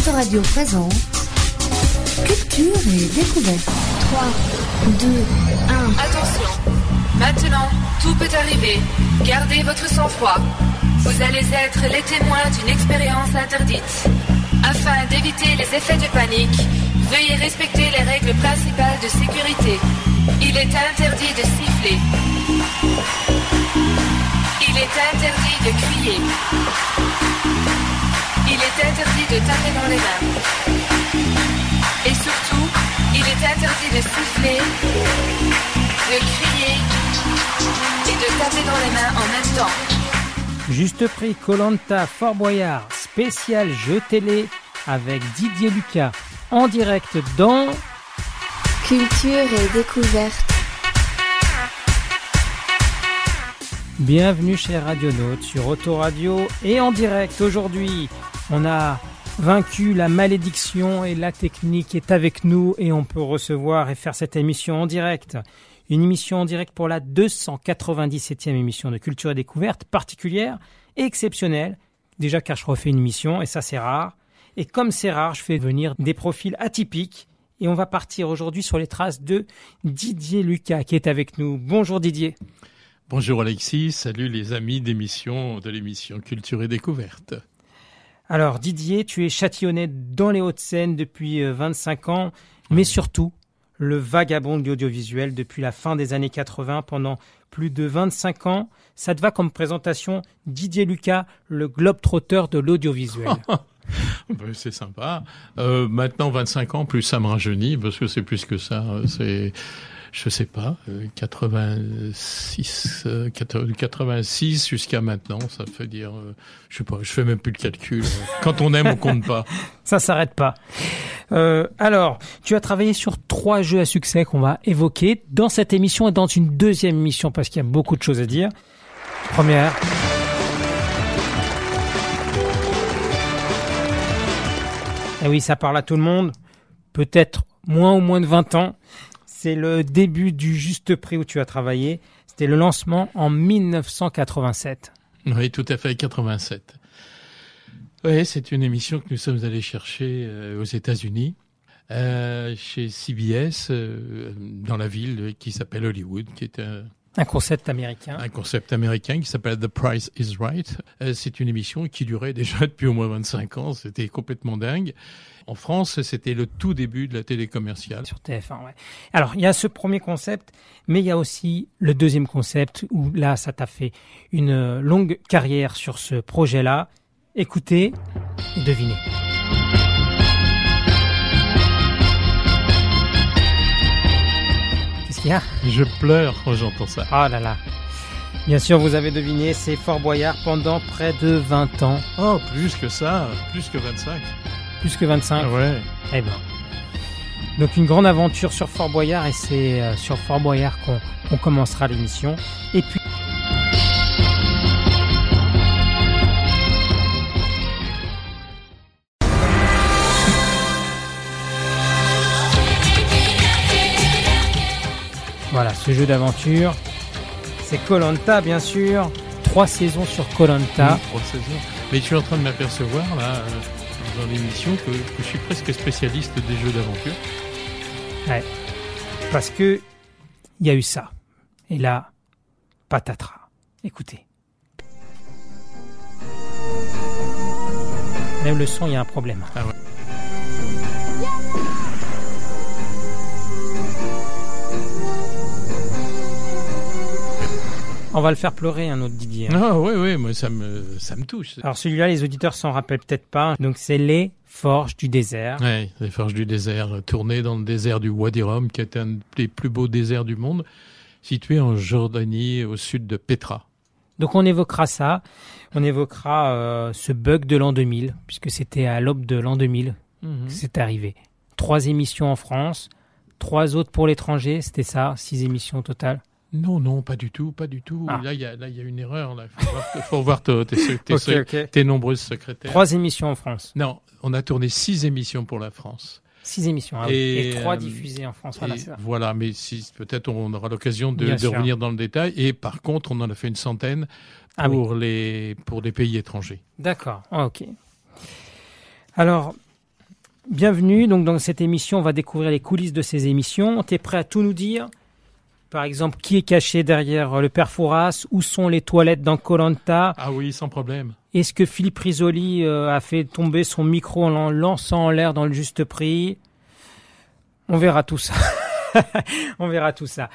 Autoradio présente Culture et découverte. 3, 2, 1. Attention, maintenant, tout peut arriver. Gardez votre sang-froid. Vous allez être les témoins d'une expérience interdite. Afin d'éviter les effets de panique, veuillez respecter les règles principales de sécurité. Il est interdit de siffler. Il est interdit de crier. Il est interdit de taper dans les mains. Et surtout, il est interdit de siffler, de crier et de taper dans les mains en même temps. Juste prix Colanta Fort Boyard, spécial jeu télé avec Didier Lucas en direct dans Culture et découverte. Bienvenue chez Radionautes sur Autoradio et en direct aujourd'hui. On a vaincu la malédiction et la technique est avec nous et on peut recevoir et faire cette émission en direct. Une émission en direct pour la 297e émission de Culture et Découverte, particulière et exceptionnelle. Déjà car je refais une émission et ça c'est rare. Et comme c'est rare, je fais venir des profils atypiques et on va partir aujourd'hui sur les traces de Didier Lucas qui est avec nous. Bonjour Didier. Bonjour Alexis, salut les amis d'émission de l'émission Culture et Découverte. Alors Didier, tu es châtillonnais dans les Hauts-de-Seine depuis euh, 25 ans, mais surtout le vagabond de l'audiovisuel depuis la fin des années 80 pendant plus de 25 ans. Ça te va comme présentation Didier Lucas, le globe-trotteur de l'audiovisuel. Ben, c'est sympa. Euh, maintenant 25 ans, plus ça me rajeunit, parce que c'est plus que ça. euh, C'est, je sais pas, euh, 86, euh, 80 86 jusqu'à maintenant, ça fait dire, euh, je sais pas, je fais même plus le calcul. Quand on aime, on compte pas. Ça s'arrête pas. Euh, alors, tu as travaillé sur trois jeux à succès qu'on va évoquer dans cette émission et dans une deuxième émission parce qu'il y a beaucoup de choses à dire. Première. Et oui, ça parle à tout le monde. Peut-être moins ou moins de 20 ans. C'est le début du juste prix où tu as travaillé. C'était le lancement en 1987. Oui, tout à fait, 87. Oui, c'est une émission que nous sommes allés chercher euh, aux États-Unis, euh, chez CBS, euh, dans la ville qui s'appelle Hollywood, qui est un, Un concept américain. un concept américain qui s'appelle The Price is Right. C'est une émission qui durait déjà depuis au moins 25 ans, c'était complètement dingue. En France, c'était le tout début de la télé commerciale. Sur TF1, ouais. Alors, il y a ce premier concept, mais il y a aussi le deuxième concept où là, ça t'a fait une euh, longue carrière sur ce projet-là. Écoutez et devinez. Qu'est-ce qu'il y a? Je pleure quand j'entends ça. Ah là là. Bien sûr, vous avez deviné, c'est Fort Boyard pendant près de 20 ans. Oh, plus que ça, plus que 25. Plus que 25. Ah ouais. Eh ben. Donc une grande aventure sur Fort Boyard et c'est euh, sur Fort Boyard qu'on commencera l'émission. Et puis Voilà, ce jeu d'aventure, c'est Colanta bien sûr. Trois saisons sur Colanta. Trois saisons. Mais je suis en train de m'apercevoir, là, euh, dans l'émission, que, que je suis presque spécialiste des jeux d'aventure. Ouais. Parce que il y a eu ça. Et là, patatras. Écoutez. Même le son, il y a un problème. Ah ouais. On va le faire pleurer, un autre Didier. Ah oui, oui, moi ça me, ça me touche. Alors celui-là, les auditeurs s'en rappellent peut-être pas. Donc c'est les Forges du désert. Ouais, les Forges du désert, euh, tourné dans le désert du Wadi Rum, qui est un des plus beaux déserts du monde, situé en Jordanie, au sud de Petra. Donc on évoquera ça. On évoquera euh, ce bug de l'an 2000, puisque c'était à l'aube de l'an 2000 que c'est arrivé. Trois émissions en France, trois autres pour l'étranger, c'était ça, six émissions au total? Non, non, pas du tout, pas du tout. Ah. Là, il y a, là, il y a une erreur. Là, faut voir, faut voir tes, nombreuses secrétaires. Trois émissions en France. Non, on a tourné six émissions pour la France. Six émissions. ah. Et, Et, trois euh, diffusées en France. Voilà, voilà, mais si, peut-être on aura l'occasion de, revenir dans le détail. Et par contre, on en a fait une centaine Ah oui. pour les pour des pays étrangers. D'accord. Ok. Alors, Bienvenue. Donc dans cette émission, on va découvrir les coulisses de ces émissions. T'es prêt à tout nous dire? Par exemple, qui est caché derrière le père Fouras Où sont les toilettes dans Colanta Ah oui, sans problème. Est-ce que Philippe Risoli euh, a fait tomber son micro en lançant en l'air dans le juste prix? On verra tout ça. on verra tout ça.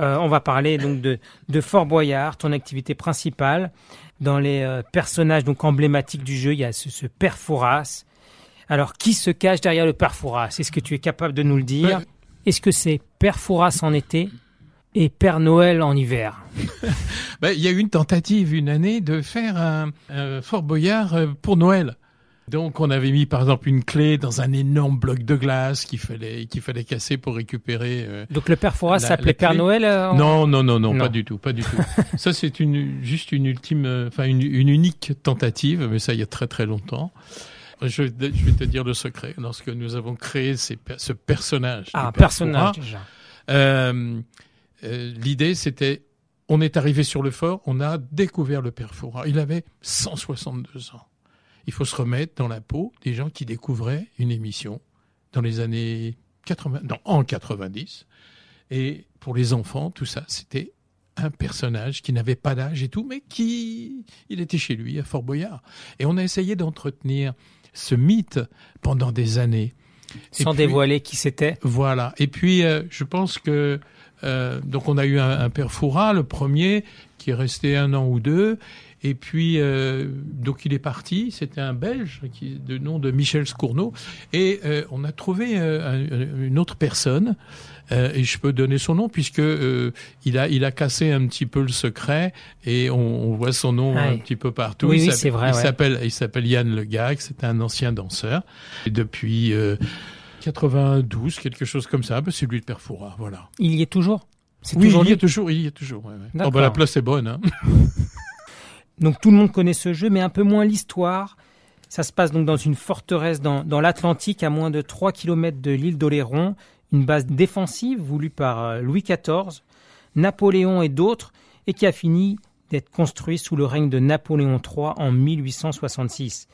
Euh, on va parler donc de, de Fort Boyard, ton activité principale. Dans les euh, personnages donc emblématiques du jeu, il y a ce, ce père Fouras. Alors, qui se cache derrière le père Fouras? Est-ce que tu es capable de nous le dire? Ouais. Est-ce que c'est père Fouras en été? Et père Noël en hiver Ben, il y a eu une tentative une année de faire un, un Fort Boyard euh, pour Noël. Donc on avait mis par exemple une clé dans un énorme bloc de glace qu'il fallait qu'il fallait casser pour récupérer. euh, Donc le père Fouras La- s'appelait la Père Noël euh, en- Non, non, non, non, Non. pas du tout, pas du tout. ça, c'est une juste une ultime, euh, enfin une, une unique tentative, mais ça il y a très très longtemps. Je, vais- je vais te dire le secret. Lorsque nous avons créé ces ce personnage, Ah, un personnage Fouras, déjà. euh, euh, l'idée c'était, on est arrivé sur le fort, on a découvert le Père Fouras. Il avait 162 ans. Il faut se remettre dans la peau des gens qui découvraient une émission dans les années 80, non, en 90. Et pour les enfants, tout ça, c'était un personnage qui n'avait pas d'âge et tout, mais qui, il était chez lui à Fort Boyard. Et on a essayé d'entretenir ce mythe pendant des années. Sans puis- dévoiler qui c'était. voilà. Et puis, euh, je pense que euh, donc on a eu un, un père Fouras, le premier, qui est resté un an ou deux. Et puis, euh, donc il est parti. C'était un Belge qui, de nom de Michel Scourneau. Et euh, on a trouvé euh, un- une autre personne. et je peux donner son nom puisque il a il a cassé un petit peu le secret et on, on voit son nom un petit peu partout. Oui, oui, c'est vrai, Il ouais. s'appelle il s'appelle Yann Le Gag. C'est un ancien danseur. Et depuis 92, quelque chose comme ça. Ben, c'est lui le père Fouras, voilà. Il y est toujours? C'est Oui, toujours il y a toujours, il y a toujours. ouais, ouais. Oh, ben, la place est bonne. Hein. Donc tout le monde connaît ce jeu, mais un peu moins l'histoire. Ça se passe donc dans une forteresse dans, dans l'Atlantique, à moins de 3 km de l'île d'Oléron, une base défensive voulue par euh, Louis XIV, Napoléon et d'autres, et qui a fini d'être construit sous le règne de Napoléon III en 1866.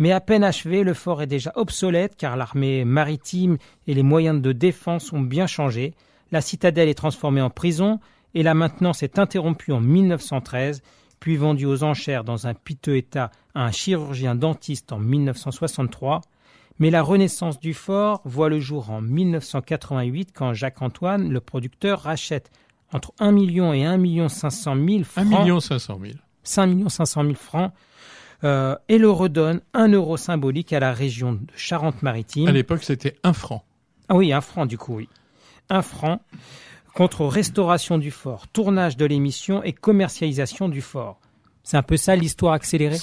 Mais à peine achevé, le fort est déjà obsolète car l'armée maritime et les moyens de défense ont bien changé. La citadelle est transformée en prison et la maintenance est interrompue en 1913 puis vendu aux enchères dans un piteux état à un chirurgien dentiste en 1963. Mais la renaissance du fort voit le jour en 1988 quand Jacques-Antoine, le producteur, rachète entre 1 million et 1 million 500 000 1 francs, million 500 000. 5 millions 500 000 francs, euh, et le redonne un euro symbolique à la région de Charente-Maritime. À l'époque, c'était un franc. Ah oui, un franc du coup, oui. Un franc contre restauration du fort, tournage de l'émission et commercialisation du fort. C'est un peu ça l'histoire accélérée?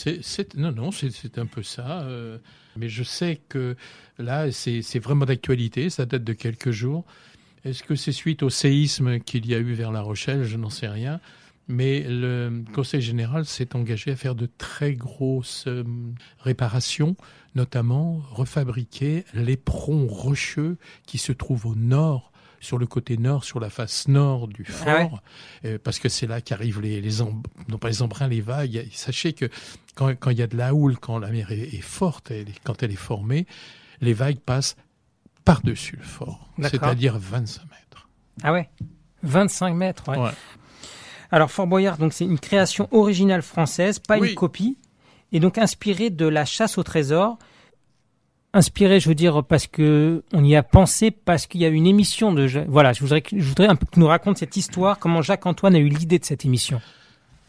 Non, non, c'est, un peu ça. euh, mais je sais que là, c'est, c'est vraiment d'actualité. Ça date de quelques jours. Est-ce que c'est suite au séisme qu'il y a eu vers La Rochelle? Je n'en sais rien. Mais le Conseil général s'est engagé à faire de très grosses euh, réparations, notamment refabriquer l'éperon rocheux qui se trouve au nord, sur le côté nord, sur la face nord du fort, Ah ouais euh, parce que c'est là qu'arrivent les, les non pas les embruns, les vagues. Sachez que quand, quand il y a de la houle, quand la mer est, est forte, elle quand elle est formée, les vagues passent par-dessus le fort, c'est-à-dire 25 mètres. Ah ouais 25 mètres, ouais. Ouais. Alors Fort Boyard, donc c'est une création originale française, pas Oui. une copie, et donc inspirée de la chasse au trésor. Inspiré, je veux dire, parce que on y a pensé, parce qu'il y a une émission de... jeu- Voilà, je voudrais, que- je voudrais un peu que tu nous racontes cette histoire, comment Jacques-Antoine a eu l'idée de cette émission.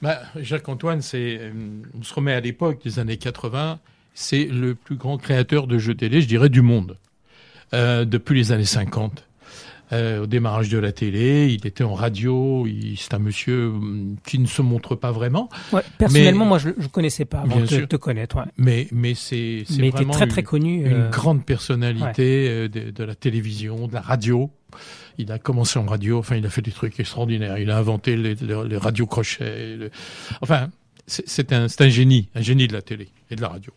Bah, Jacques-Antoine, c'est, euh, on se remet à l'époque des années 80, c'est le plus grand créateur de jeux télé, je dirais, du monde, euh, depuis les années 50. Euh, au démarrage de la télé, il était en radio, c'est un monsieur hum, qui ne se montre pas vraiment, Ouais, personnellement, Mais- moi, je ne connaissais pas avant de te, te connaître. ouais. mais, mais c'est, vraiment très une- très connu. une euh, grande personnalité euh, de, de la télévision, de la radio. Il a commencé en radio, enfin, il a fait des trucs extraordinaires. Il a inventé les, les, les radios crochets. le- Enfin, c'est un, c'est un génie, un génie de la télé et de la radio.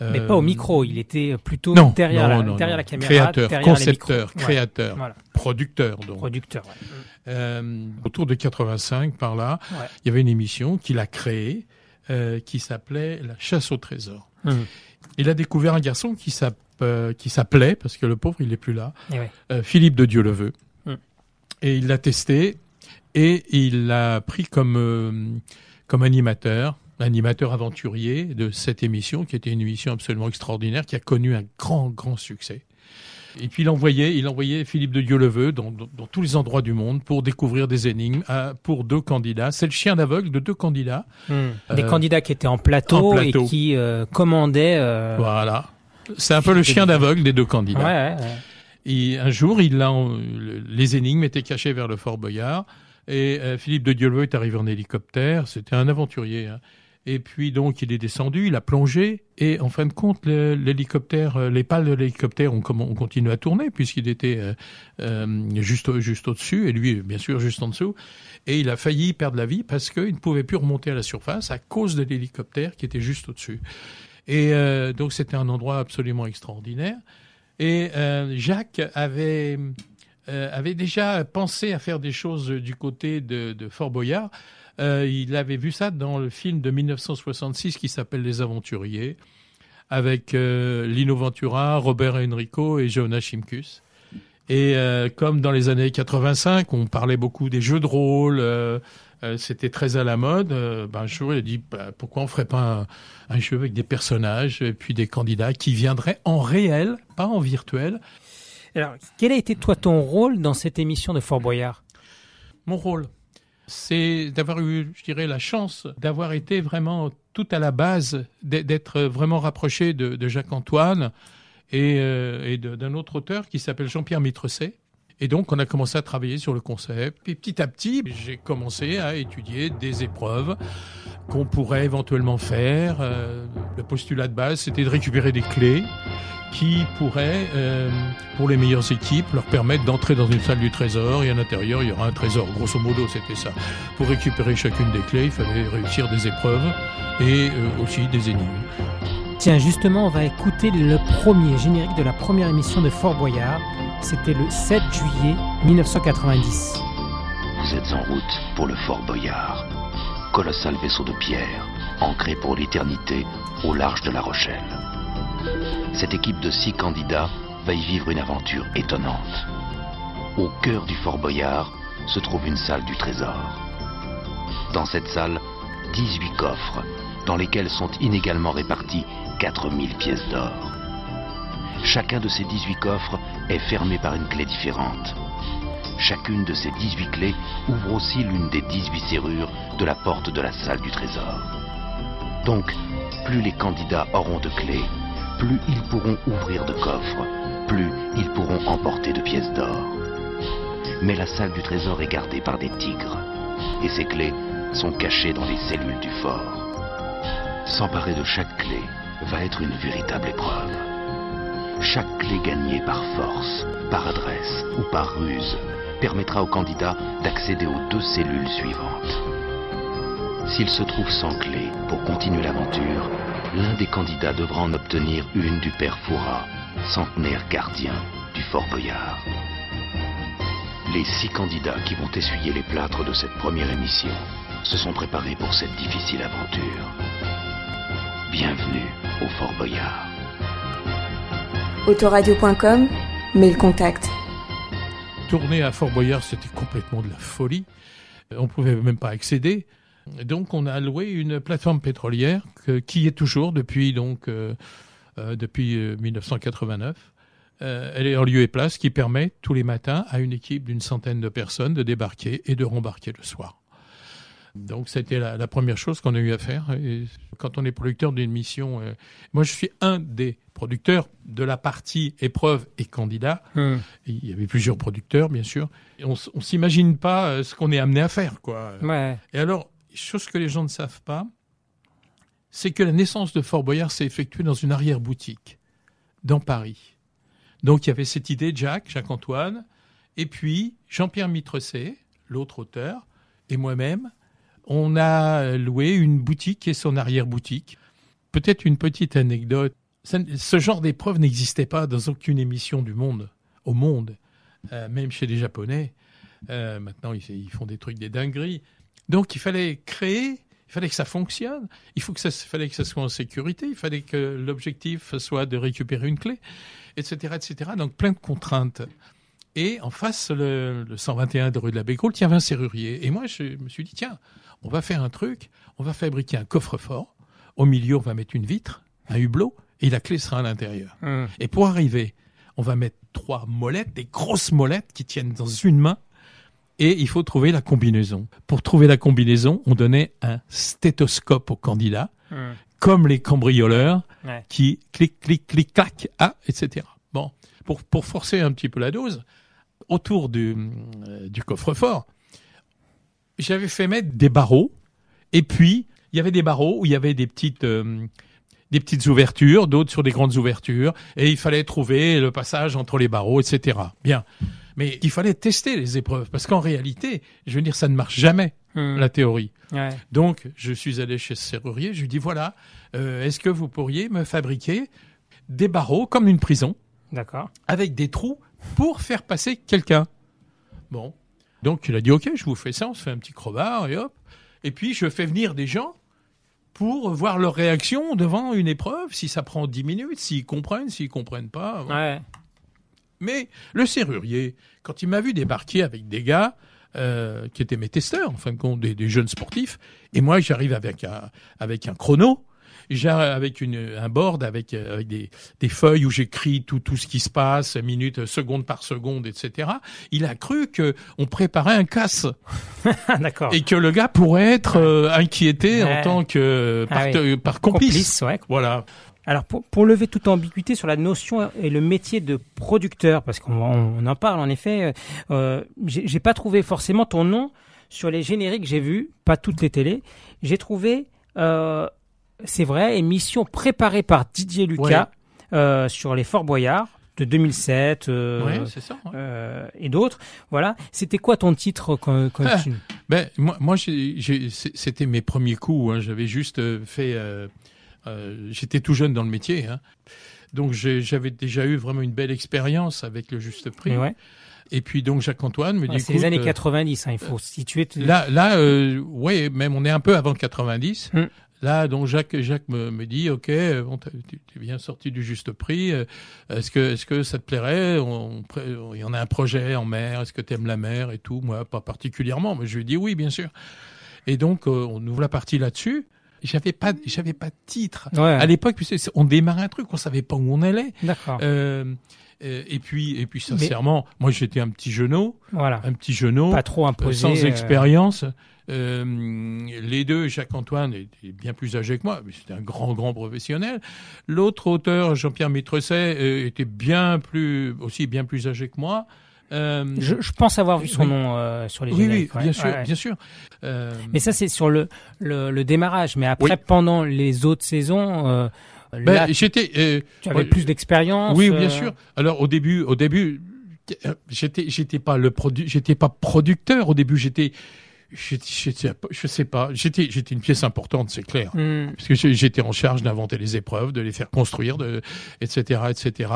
Mais Euh, pas au micro, il était plutôt Non, derrière, non, la, non, derrière non. la caméra, créateur, derrière les concepteur. Ouais, créateur, Voilà, producteur. Donc, producteur. ouais. Euh, autour de 85, par là, Ouais. il y avait une émission qu'il a créée euh, qui s'appelait La chasse au trésor. Hum. Il a découvert un garçon qui s'app- qui s'appelait, parce que le pauvre, il est plus là, Eh ouais. euh, Philippe de Dieu-le-Veut. Mm. Et il l'a testé et il l'a pris comme, euh, comme animateur, animateur aventurier de cette émission, qui était une émission absolument extraordinaire, qui a connu un grand, grand succès. Et puis il envoyait, il envoyait Philippe de Dieu-le-Veut dans, dans- dans tous les endroits du monde pour découvrir des énigmes à- pour deux candidats. C'est le chien d'aveugle de deux candidats. Hum. Des Euh, candidats qui étaient en plateau, en plateau. et qui euh, commandaient. euh, Voilà. C'est un peu le chien d'aveugle des deux candidats. ouais, ouais. Et un jour, il a, le- les énigmes étaient cachées vers le Fort Boyard. Et euh, Philippe de Dieuleveut est arrivé en hélicoptère. C'était un aventurier. hein. Et puis donc, il est descendu, il a plongé. Et en fin de compte, l'hélicoptère, euh, les pales de l'hélicoptère ont, continué à tourner puisqu'il était euh, euh, juste, juste au-dessus et lui, bien sûr, juste en dessous. Et il a failli perdre la vie parce qu'il ne pouvait plus remonter à la surface à cause de l'hélicoptère qui était juste au-dessus. Et donc, c'était un endroit absolument extraordinaire. Et Jacques avait, avait déjà pensé à faire des choses du côté de, de Fort Boyard. Euh, il avait vu ça dans le film de 1966 qui s'appelle Les Aventuriers, avec euh, Lino Ventura, Robert Enrico et Jonas Chimkus. Et euh, comme dans les années 85, on parlait beaucoup des jeux de rôle, c'était très à la mode. ben, un jour, il a dit bah, pourquoi on ferait pas un, un jeu avec des personnages et puis des candidats qui viendraient en réel, pas en virtuel? Alors, quel a été toi ton rôle dans cette émission de Fort Boyard? Mon rôle, c'est d'avoir eu, je dirais, la chance d'avoir été vraiment tout à la base, d'être- vraiment rapproché de, Jacques-Antoine et, euh, d'un autre auteur qui s'appelle Jean-Pierre Mitrecet. Et donc, on a commencé à travailler sur le concept. Et petit à petit, j'ai commencé à étudier des épreuves qu'on pourrait éventuellement faire. Euh, le postulat de base, c'était de récupérer des clés qui pourraient, euh, pour les meilleures équipes, leur permettre d'entrer dans une salle du trésor et à l'intérieur, il y aura un trésor. Grosso modo, c'était ça. Pour récupérer chacune des clés, il fallait réussir des épreuves et euh, aussi des énigmes. Tiens, justement, on va écouter le premier générique de la première émission de Fort Boyard. C'était le 7 juillet 1990. Vous êtes en route pour le Fort Boyard, colossal vaisseau de pierre, ancré pour l'éternité au large de La Rochelle. Cette équipe de six candidats va y vivre une aventure étonnante. Au cœur du Fort Boyard se trouve une salle du trésor. Dans cette salle, 18 coffres, dans lesquels sont inégalement répartis 4000 pièces d'or. Chacun de ces 18 coffres est fermé par une clé différente. Chacune de ces 18 clés ouvre aussi l'une des 18 serrures de la porte de la salle du trésor. Donc, plus les candidats auront de clés, plus ils pourront ouvrir de coffres, plus ils pourront emporter de pièces d'or. Mais la salle du trésor est gardée par des tigres, et ces clés sont cachées dans les cellules du fort. S'emparer de chaque clé va être une véritable épreuve. Chaque clé gagnée par force, par adresse ou par ruse permettra au candidat d'accéder aux deux cellules suivantes. S'il se trouve sans clé pour continuer l'aventure, l'un des candidats devra en obtenir une du père Foura, centenaire gardien du Fort Boyard. Les six candidats qui vont essuyer les plâtres de cette première émission se sont préparés pour cette difficile aventure. Bienvenue au Fort Boyard. Autoradio.com, mail contact. Tourner à Fort Boyard, c'était complètement de la folie. Euh, On pouvait même pas accéder. Donc, on a loué une plateforme pétrolière que- qui est toujours depuis donc euh, euh, depuis euh, 1989. Euh, elle est en lieu et place, qui permet tous les matins à une équipe d'une centaine de personnes de débarquer et de rembarquer le soir. Donc, c'était la, la première chose qu'on a eu à faire. Et quand on est producteur d'une mission, euh, moi, je suis un des producteurs de la partie épreuve et candidat. Hmm. Il y avait plusieurs producteurs, bien sûr. Et on on s'imagine pas ce qu'on est amené à faire, quoi. Ouais. Et alors, chose que les gens ne savent pas, c'est que la naissance de Fort Boyard s'est effectuée dans une arrière-boutique, dans Paris. Donc, il y avait cette idée, Jacques, Jacques-Antoine, et puis Jean-Pierre Mitrecet, l'autre auteur, et moi-même, on a loué une boutique et son arrière-boutique. Peut-être une petite anecdote. Ce genre d'épreuve n'existait pas dans aucune émission du monde, au monde, euh, même chez les Japonais. Euh, maintenant, ils font des trucs, des dingueries. Donc, il fallait créer il fallait que ça fonctionne, il faut que ça, fallait que ça soit en sécurité, il fallait que l'objectif soit de récupérer une clé, etc., etc. Donc plein de contraintes. Et en face, le, 121 de rue de la Bécoule, il y avait un serrurier. Et moi, je me suis dit, tiens, on va faire un truc, on va fabriquer un coffre-fort. Au milieu, on va mettre une vitre, un hublot, et la clé sera à l'intérieur. Hum. Et pour arriver, on va mettre trois molettes, des grosses molettes qui tiennent dans une main, et il faut trouver la combinaison. Pour trouver la combinaison, on donnait un stéthoscope au candidat, hum. comme les cambrioleurs, qui clic, clic, clic, clac, ah, etc. Bon, pour, pour forcer un petit peu la dose, autour du, euh, du coffre-fort, j'avais fait mettre des barreaux, et puis il y avait des barreaux où il y avait des petites euh, des petites ouvertures, d'autres sur des grandes ouvertures, et il fallait trouver le passage entre les barreaux, etc. Bien. Mais il fallait tester les épreuves, parce qu'en réalité, je veux dire, ça ne marche jamais, hmm. la théorie. Ouais. Donc, je suis allé chez ce serrurier, je lui dis, voilà, euh, est-ce que vous pourriez me fabriquer des barreaux comme une prison D'accord. Avec des trous pour faire passer quelqu'un? Bon. Donc il a dit ok, je vous fais ça, on se fait un petit crowbar et hop. Et puis je fais venir des gens pour voir leur réaction devant une épreuve, si ça prend 10 minutes, s'ils comprennent, s'ils comprennent pas. Ouais. Mais le serrurier, quand il m'a vu débarquer avec des gars euh, qui étaient mes testeurs, en fin de compte, des, des jeunes sportifs, et moi j'arrive avec un, avec un chrono, avec une, un board avec, euh, avec des, des feuilles où j'écris tout, tout ce qui se passe, minute, seconde par seconde, etc. Il a cru que on préparait un casse. D'accord. Et que le gars pourrait être euh, inquiété en tant que ah par, par complice. complice ouais. Voilà. Alors pour, pour, lever toute ambiguïté sur la notion et le métier de producteur, parce qu'on on en parle en effet, euh, j'ai pas trouvé forcément ton nom sur les génériques que j'ai vus, pas toutes les télés. J'ai trouvé euh, c'est vrai, émission préparée par Didier Lucas euh, sur les Fort Boyard de 2007 euh, ça, euh, et d'autres. Voilà. C'était quoi ton titre quand, quand ah, tu... Ben moi, moi c'était mes premiers coups. Hein. J'avais juste fait. J'étais tout jeune dans le métier, hein. donc j'avais déjà eu vraiment une belle expérience avec le juste prix. Ouais. Et puis donc Jacques Antoine me dit. c'est les années 90, hein, il faut situer. Là, là, ouais, même on est un peu avant 90. Là, donc Jacques, Jacques me, me dit, ok, bon, tu, tu viens sorti du juste prix. Euh, est-ce que, est-ce que ça te plairait? On, Il y en a un projet en mer. Est-ce que tu aimes la mer et tout? Moi, pas particulièrement, mais je lui ai dit oui, bien sûr. Et donc, euh, on ouvre la partie là-dessus. J'avais pas, j'avais pas de titre à l'époque. On démarrait un truc, on savait pas où on allait. D'accord. Euh, euh, et puis, et puis sincèrement, moi j'étais un petit genou, voilà. un petit genou, pas trop imposé, sans expérience. Euh, les deux, Jacques-Antoine était bien plus âgé que moi, mais c'était un grand, grand professionnel. L'autre auteur, Jean-Pierre Mitresset, euh, était bien plus, aussi bien plus âgé que moi. Euh, je, je, pense avoir vu son nom euh, sur les oui, Oui, bien sûr, bien sûr. Euh... Mais ça, c'est sur le, le, le, démarrage. Mais après, pendant les autres saisons, ben, j'étais. tu avais plus d'expérience. Oui, bien sûr. Alors au début, au début, j'étais, j'étais pas le produit, j'étais pas producteur. Au début, j'étais je sais pas. J'étais, j'étais une pièce importante, c'est clair, hmm. parce que j'étais en charge d'inventer les épreuves, de les faire construire, de, etc., etc.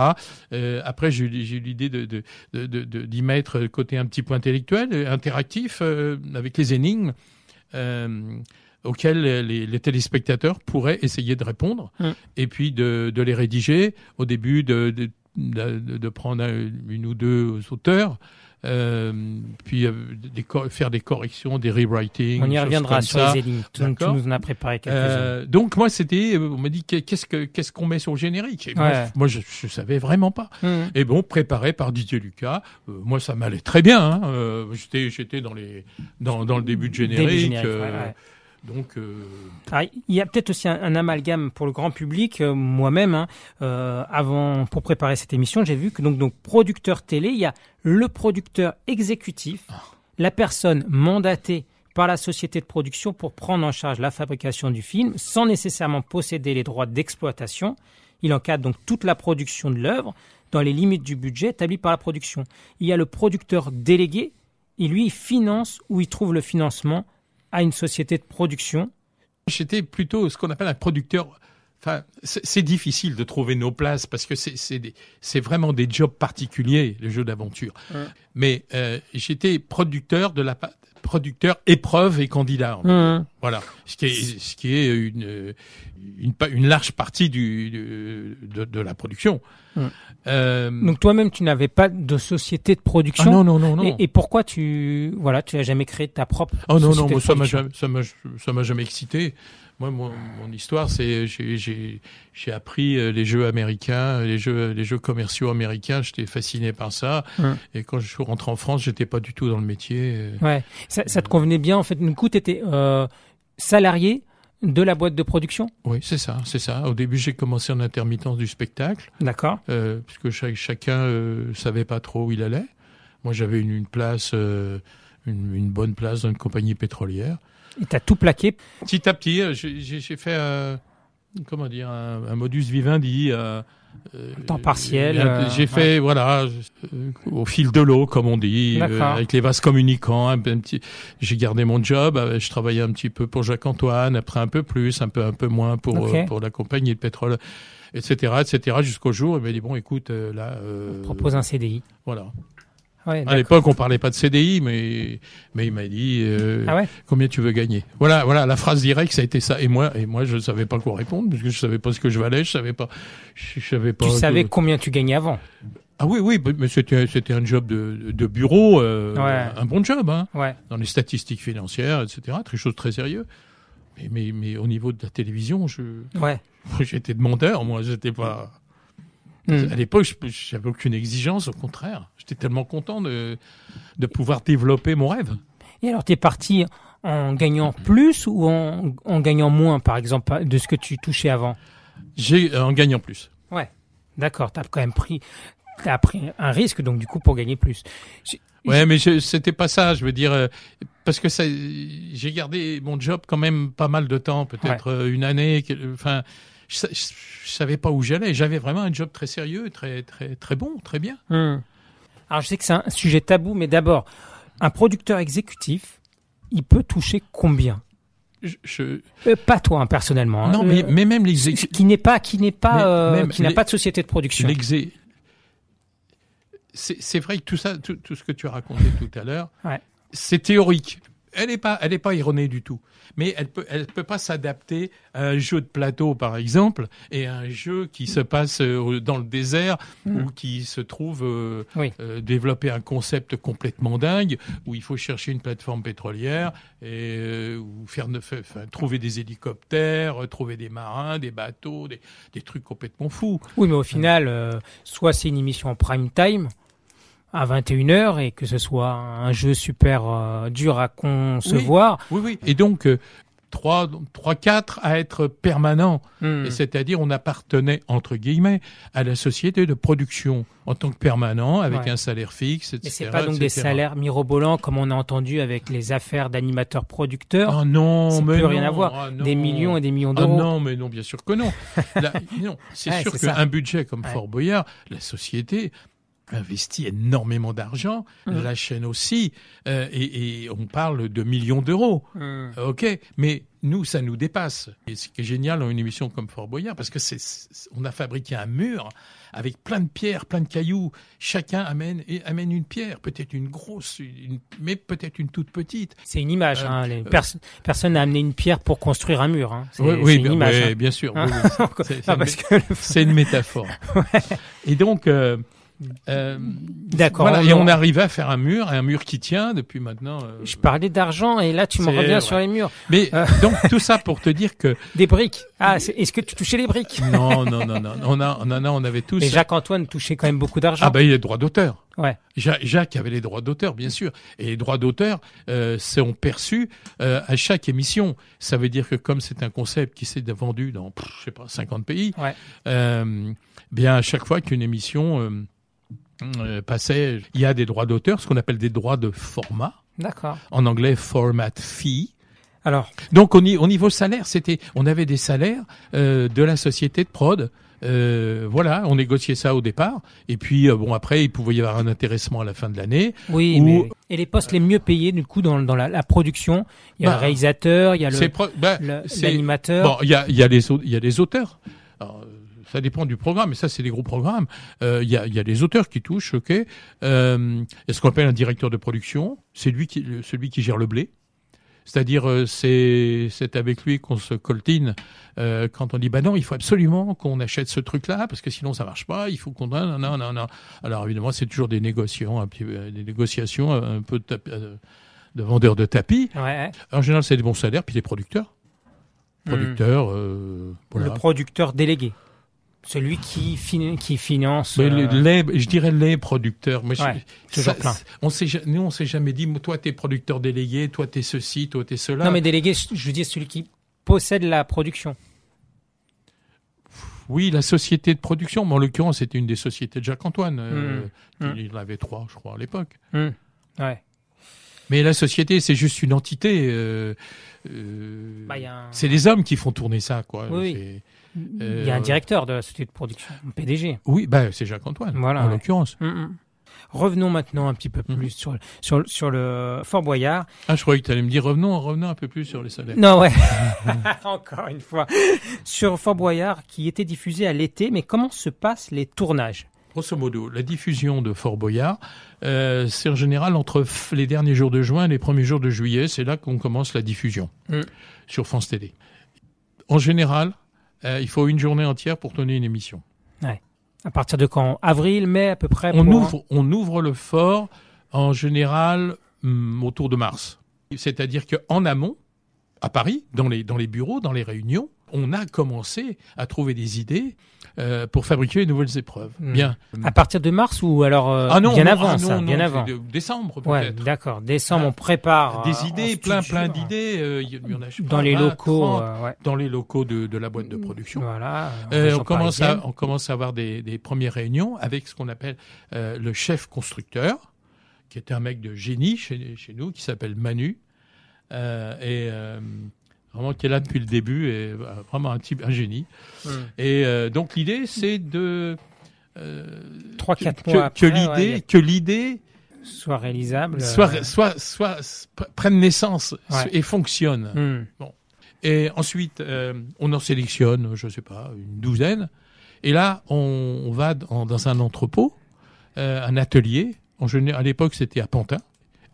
Euh, après, j'ai eu l'idée de, de, de, de, d'y mettre côté un petit peu intellectuel, interactif, euh, avec les énigmes. Euh, auxquelles les, les, téléspectateurs pourraient essayer de répondre, hmm. et puis de, les rédiger. Au début, de prendre une ou deux auteurs, euh, puis euh, des faire des corrections, des rewriting. On y reviendra sur les énigmes. Tu, nous en as préparé quelques-unes. Euh, donc moi c'était, euh, on m'a dit qu'est-ce que qu'est-ce qu'on met sur le générique? moi, je, je, savais vraiment pas. Mmh. Et bon, préparé par Didier Lucas, euh, moi ça m'allait très bien. Hein. j'étais j'étais dans les dans dans le début de générique. Donc, euh... Ah, il y a peut-être aussi un, amalgame pour le grand public. Euh, moi-même, hein, euh, avant pour préparer cette émission, j'ai vu que donc donc producteur télé, il y a le producteur exécutif, ah. la personne mandatée par la société de production pour prendre en charge la fabrication du film, sans nécessairement posséder les droits d'exploitation. Il encadre donc toute la production de l'œuvre dans les limites du budget établi par la production. Il y a le producteur délégué, et lui, il finance ou il trouve le financement à une société de production J'étais plutôt ce qu'on appelle un producteur. Enfin, c'est difficile de trouver nos places parce que c'est vraiment des jobs particuliers, les jeux d'aventure. Mais euh, j'étais producteur de la producteur épreuve et candidat. Mmh. Voilà, ce qui est ce qui est une une, large partie du de, de la production. Mm. Euh, Donc toi-même, tu n'avais pas de société de ah production. non non non non. Et, et pourquoi tu voilà, tu as jamais créé ta propre Oh non, société non, moi, ça m'a jamais, ça m'a, ça m'a jamais excité. Moi, mon, mon histoire, c'est j'ai, j'ai, j'ai appris euh, les jeux américains, les jeux, les jeux commerciaux américains. J'étais fasciné par ça. Hum. Et quand je suis rentré en France, j'étais pas du tout dans le métier. euh. Ouais, ça, ça te convenait bien en fait. Du coup, tu étais euh, salarié de la boîte de production. Oui, c'est ça, c'est ça. Au début, j'ai commencé en intermittence du spectacle, D'accord. euh, puisque chacun euh, savait pas trop où il allait. Moi, j'avais une, une place, euh, une, une bonne place dans une compagnie pétrolière. Et t'as tout plaqué. Petit à petit, euh, j'ai fait euh, comment dire un, un modus vivendi. Euh, Temps partiel, euh, j'ai fait voilà au fil de l'eau, comme on dit, avec les vases communicants. Un, petit, j'ai gardé mon job. je travaillais un petit peu pour Jacques Antoine, après un peu plus, un peu un peu moins pour pour la compagnie de pétrole, etc., etc. Jusqu'au jour, il m'a dit bon, écoute, là, euh, Propose un CDI. voilà. Ouais, À l'époque, on parlait pas de CDI, mais mais il m'a dit. euh, Ah ouais. combien tu veux gagner Voilà, voilà, la phrase directe, ça a été ça. Et moi, et moi, je ne savais pas quoi répondre parce que je savais pas ce que je valais, je savais pas, je, je savais pas. Tu que- savais combien tu gagnais avant. Ah oui, oui, mais c'était c'était un job de, de bureau, euh, Ouais. un bon job, hein, Ouais. dans les statistiques financières, etc. Très chose très sérieux. Mais, mais mais au niveau de la télévision, je Ouais. j'étais demandeur, moi, j'étais pas. Hmm. À l'époque, j'avais aucune exigence, au contraire. J'étais tellement content de de pouvoir développer mon rêve. Et alors, t'es parti en gagnant plus ou en, en gagnant moins, par exemple, de ce que tu touchais avant? J'ai en gagnant plus. Ouais. D'accord. T'as quand même pris, t'as pris un risque, donc du coup, pour gagner plus. Ouais, mais c'était pas ça. Je veux dire, euh, parce que j'ai gardé mon job quand même pas mal de temps, peut-être euh, une année. Enfin, je, je, je savais pas où j'allais. J'avais vraiment un job très sérieux, très très très bon, très bien. Hmm. Alors, je sais que c'est un sujet tabou, mais d'abord, un producteur exécutif, il peut toucher combien? Je, Euh, Pas toi, hein, personnellement. hein. non, mais, Euh, mais même exé- qui n'est pas, qui n'est pas, euh, qui n'a les- pas de société de production. l'exé- c'est c'est vrai que tout ça, tout, tout ce que tu as raconté tout à l'heure, Ouais. c'est théorique. Elle n'est pas, elle est pas erronée du tout. Mais elle peut, elle peut pas s'adapter à un jeu de plateau, par exemple, et à un jeu qui se passe euh, dans le désert Mm. ou qui se trouve euh, Oui. euh, développer un concept complètement dingue où il faut chercher une plateforme pétrolière et euh, ou faire, enfin, trouver des hélicoptères, trouver des marins, des bateaux, des, des trucs complètement fous. Oui, mais au final, soit c'est une émission en prime time à 21h et que ce soit un jeu super euh, dur à concevoir. Oui, oui. Et donc, euh, 3, 3, 4 à être permanent. Hmm. C'est-à-dire, on appartenait, entre guillemets, à la société de production en tant que permanent, avec Ouais. un salaire fixe, etc. Mais c'est pas donc des salaires mirobolants comme on a entendu avec les affaires d'animateurs-producteurs. Ah non, mais rien non, avoir. ah des millions et des millions Ah d'euros. non, mais non, bien sûr que non. Là, non, c'est Ouais, sûr qu'un budget comme Ouais. Fort Boyard, la société investit énormément d'argent, Mhm. la chaîne aussi, euh, et, et on parle de millions d'euros. Hmm. Ok, mais nous, ça nous dépasse. Et ce qui est génial dans une émission comme Fort Boyard, parce que c'est, on a fabriqué un mur avec plein de pierres, plein de cailloux. Chacun amène et amène une pierre, peut-être une grosse, une- mais peut-être une toute petite. C'est une image. Euh, hein, les euh, pers- personne n'a amené une pierre pour construire un mur. Hein. Oui, oui, une bien, image. ouais, hein. bien sûr. Oui, une c'est une métaphore. Et donc, euh, euh, D'accord. voilà, et on arrivait à faire un mur, un mur qui tient depuis maintenant. euh, Je parlais d'argent et là tu me reviens ouais. sur les murs. Mais Euh. donc tout ça pour te dire que Des briques. Ah, est-ce que tu touchais les briques? Non, non, non, non, on a, on a, on avait tous. Mais Jacques-Antoine touchait quand même beaucoup d'argent. Ah ben il y a les droits d'auteur. Ouais. Ja- Jacques avait les droits d'auteur, bien sûr. Et les droits d'auteur euh, sont perçus euh, à chaque émission. Ça veut dire que comme c'est un concept qui s'est vendu dans, je sais pas, 50 pays, Ouais. euh, bien à chaque fois qu'une émission passait, il y a des droits d'auteur, ce qu'on appelle des droits de format. D'accord. En anglais, format fee. Alors, Donc au, ni- au niveau salaire, c'était, on avait des salaires euh, de la société de prod. Euh, voilà, on négociait ça au départ. Et puis euh, bon, après, il pouvait y avoir un intéressement à la fin de l'année. oui, mais et les postes les mieux payés du coup dans, dans la, la production, il y a Bah, le réalisateur, il y a le pro- bah, l'animateur. Bon, il y a, il y a les il y a les auteurs. Alors, euh, ça dépend du programme. Et ça, c'est des gros programmes. Euh, Il y, a, y a les auteurs qui touchent, ok. Euh, Il y a ce qu'on appelle un directeur de production? C'est lui qui, celui qui gère le blé. C'est-à-dire, euh, c'est c'est avec lui qu'on se coltine euh, quand on dit bah non, il faut absolument qu'on achète ce truc-là parce que sinon ça marche pas. Il faut qu'on non non non non. Alors évidemment, c'est toujours des négociations, un petit, des négociations un peu de, euh, de vendeurs de tapis. Ouais. En général, c'est des bons salaires, puis les producteurs. Hmm. Producteurs, euh, voilà. Le producteur délégué. Celui qui, fin- qui finance. Mais euh, les, les- je dirais les producteurs. Moi, je- Ouais, toujours ça- plein. On nous, on s'est jamais dit, toi, t'es producteur délégué, toi, t'es ceci, toi, t'es cela. Non, mais délégué, je veux dire celui qui possède la production. Oui, la société de production, mais en l'occurrence, c'était une des sociétés de Jacques-Antoine. euh, Mm. Il il en avait trois, je crois, à l'époque. Hmm. Ouais. Mais la société, c'est juste une entité. euh, euh, Bah, un- C'est les hommes qui font tourner ça, quoi. Oui, Il y a un Euh, directeur de la société de production, un PDG. Oui, bah, c'est Jacques-Antoine, Voilà, en ouais. l'occurrence. Hmm, hmm. Revenons maintenant un petit peu Mhm. plus sur, le- sur, le- sur le Fort Boyard. Ah, je croyais que tu allais me dire, revenons, revenons un peu plus sur les salaires. Non, ouais. Encore une fois. Sur Fort Boyard, qui était diffusé à l'été, mais comment se passent les tournages? Grosso modo, la diffusion de Fort Boyard, euh, c'est en général entre les derniers jours de juin et les premiers jours de juillet. C'est là qu'on commence la diffusion Mm. sur France Télé. En général, euh, il faut une journée entière pour tourner une émission. À partir de quand? Avril, mai à peu près On pour- ouvre, on ouvre le fort en général hum, autour de mars. C'est-à-dire qu'en amont, à Paris, dans les, dans les bureaux, dans les réunions, on a commencé à trouver des idées euh, pour fabriquer de nouvelles épreuves. Mm. Bien. À partir de mars ou alors euh, Ah non, bien non, avant ah ça, bien avant. décembre Ouais, peut-être. d'accord. Décembre, Ah, on prépare euh, des idées, en plein, studio, plein d'idées. euh, dans les 20, locaux. 30, euh, ouais. dans les locaux de, de la boîte de production. Voilà. Euh, on, commence à, on commence à avoir des, des premières réunions avec ce qu'on appelle euh, le chef constructeur, qui était un mec de génie chez, chez nous, qui s'appelle Manu, euh, et euh, vraiment qui est là depuis le début, et euh, vraiment un type, un génie. Et euh, donc l'idée, c'est de euh, Trois, que, quatre mois que l'idée, ouais, que l'idée soit réalisable. soit, euh, soit, soit, soit- prenne naissance Ouais. et fonctionne. hmm. Et ensuite, euh, on en sélectionne, je sais pas, une douzaine. Et là, on, on va dans, dans un entrepôt, euh, un atelier. En général, à l'époque, c'était à Pantin.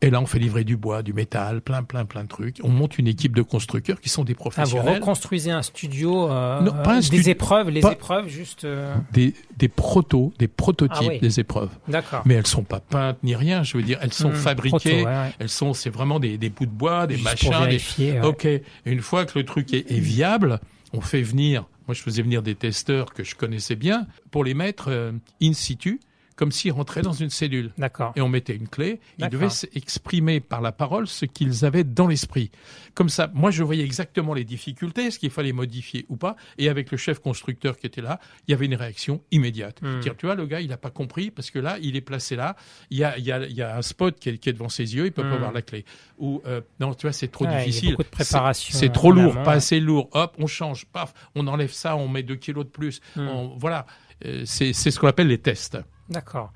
Et là, on fait livrer du bois, du métal, plein, plein, plein de trucs. On monte une équipe de constructeurs qui sont des Ah, vous professionnels, reconstruisez un studio, euh, Non, pas un euh, des épreuves, les pas- épreuves juste. euh, des, des protos, des prototypes Ah oui. des épreuves. D'accord. Mais elles sont pas peintes ni rien. Je veux dire, elles sont Hmm, fabriquées. proto, ouais, ouais. Elles sont, c'est vraiment des, des bouts de bois, des Juste pour machins, des, ouais. Ok, une fois que le truc est, est viable, on fait venir, moi je faisais venir des testeurs que je connaissais bien, pour les mettre euh, in situ, comme s'ils rentraient dans une cellule. D'accord. Et on mettait une clé, ils devaient s'exprimer par la parole ce qu'ils avaient dans l'esprit. Comme ça, moi je voyais exactement les difficultés, ce qu'il fallait modifier ou pas, et avec le chef constructeur qui était là, il y avait une réaction immédiate. Hmm. Dire, tu vois, le gars, il n'a pas compris, parce que là, il est placé là, il y a, il y a, il y a un spot qui est, qui est devant ses yeux, il peut Hmm. pas voir la clé. Ou, euh, non, tu vois, c'est trop Ouais, difficile. beaucoup de C'est- préparation C'est trop lourd, pas assez lourd. Hop, on change, paf, on enlève ça, on met deux kilos de plus. Hmm. On- voilà, Euh, c'est ce qu'on appelle les tests. D'accord.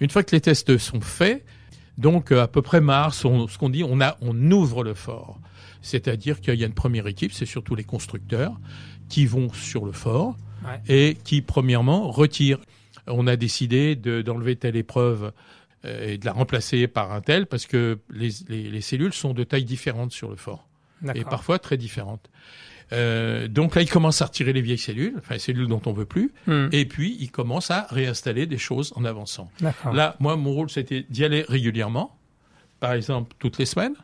Une fois que les tests sont faits, donc euh, à peu près mars, on- ce qu'on dit, on, a, on ouvre le fort. C'est-à-dire qu'il y a une première équipe, c'est surtout les constructeurs, qui vont sur le fort Ouais. et qui, premièrement, retirent. On a décidé de- d'enlever telle épreuve euh, et de la remplacer par un tel, parce que les, les- les cellules sont de tailles différentes sur le fort et parfois très différentes. Euh, donc là, ils commencent à retirer les vieilles cellules, enfin les cellules dont on veut plus, Hmm. et puis ils commencent à réinstaller des choses en avançant. Là, moi, mon rôle, c'était d'y aller régulièrement, par exemple toutes les semaines,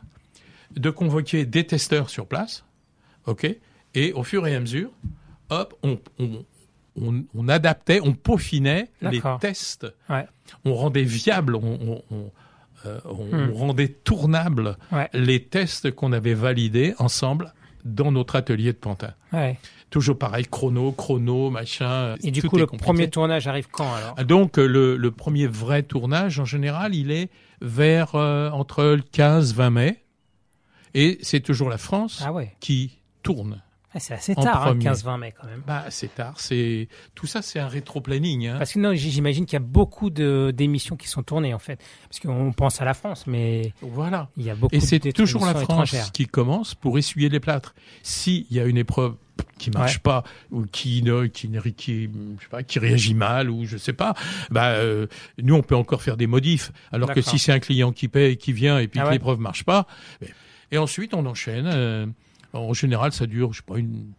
de convoquer des testeurs sur place, ok, et au fur et à mesure, hop, on, on, on, on adaptait, on peaufinait les tests, Ouais. on rendait viable, on, on, on, euh, on- Hmm. on rendait tournables Ouais. les tests qu'on avait validés ensemble dans notre atelier de Pantin. Ouais. Toujours pareil, chrono, chrono, machin. Et du coup, le compliqué. premier tournage arrive quand alors? Donc euh, le, le premier vrai tournage, en général, il est vers euh, entre le 15-20 mai. Et c'est toujours la France Ah ouais. qui tourne. C'est assez tard, hein, premier. 15-20 mai quand même. Bah, c'est tard. C'est tout ça, c'est un rétro-planning. Hein. Parce que non, j'imagine qu'il y a beaucoup de d'émissions qui sont tournées en fait. Parce qu'on pense à la France, mais Voilà. il y a beaucoup Et c'est toujours la France étrangères. qui commence pour essuyer les plâtres. S'il y a une épreuve qui marche pas ou qui ne qui ne qui, je sais pas qui réagit mal ou je sais pas bah euh, nous on peut encore faire des modifs alors que si c'est un client qui paie qui vient et puis Ah que ouais. l'épreuve marche pas mais- et ensuite on enchaîne euh, en général ça dure je sais pas une,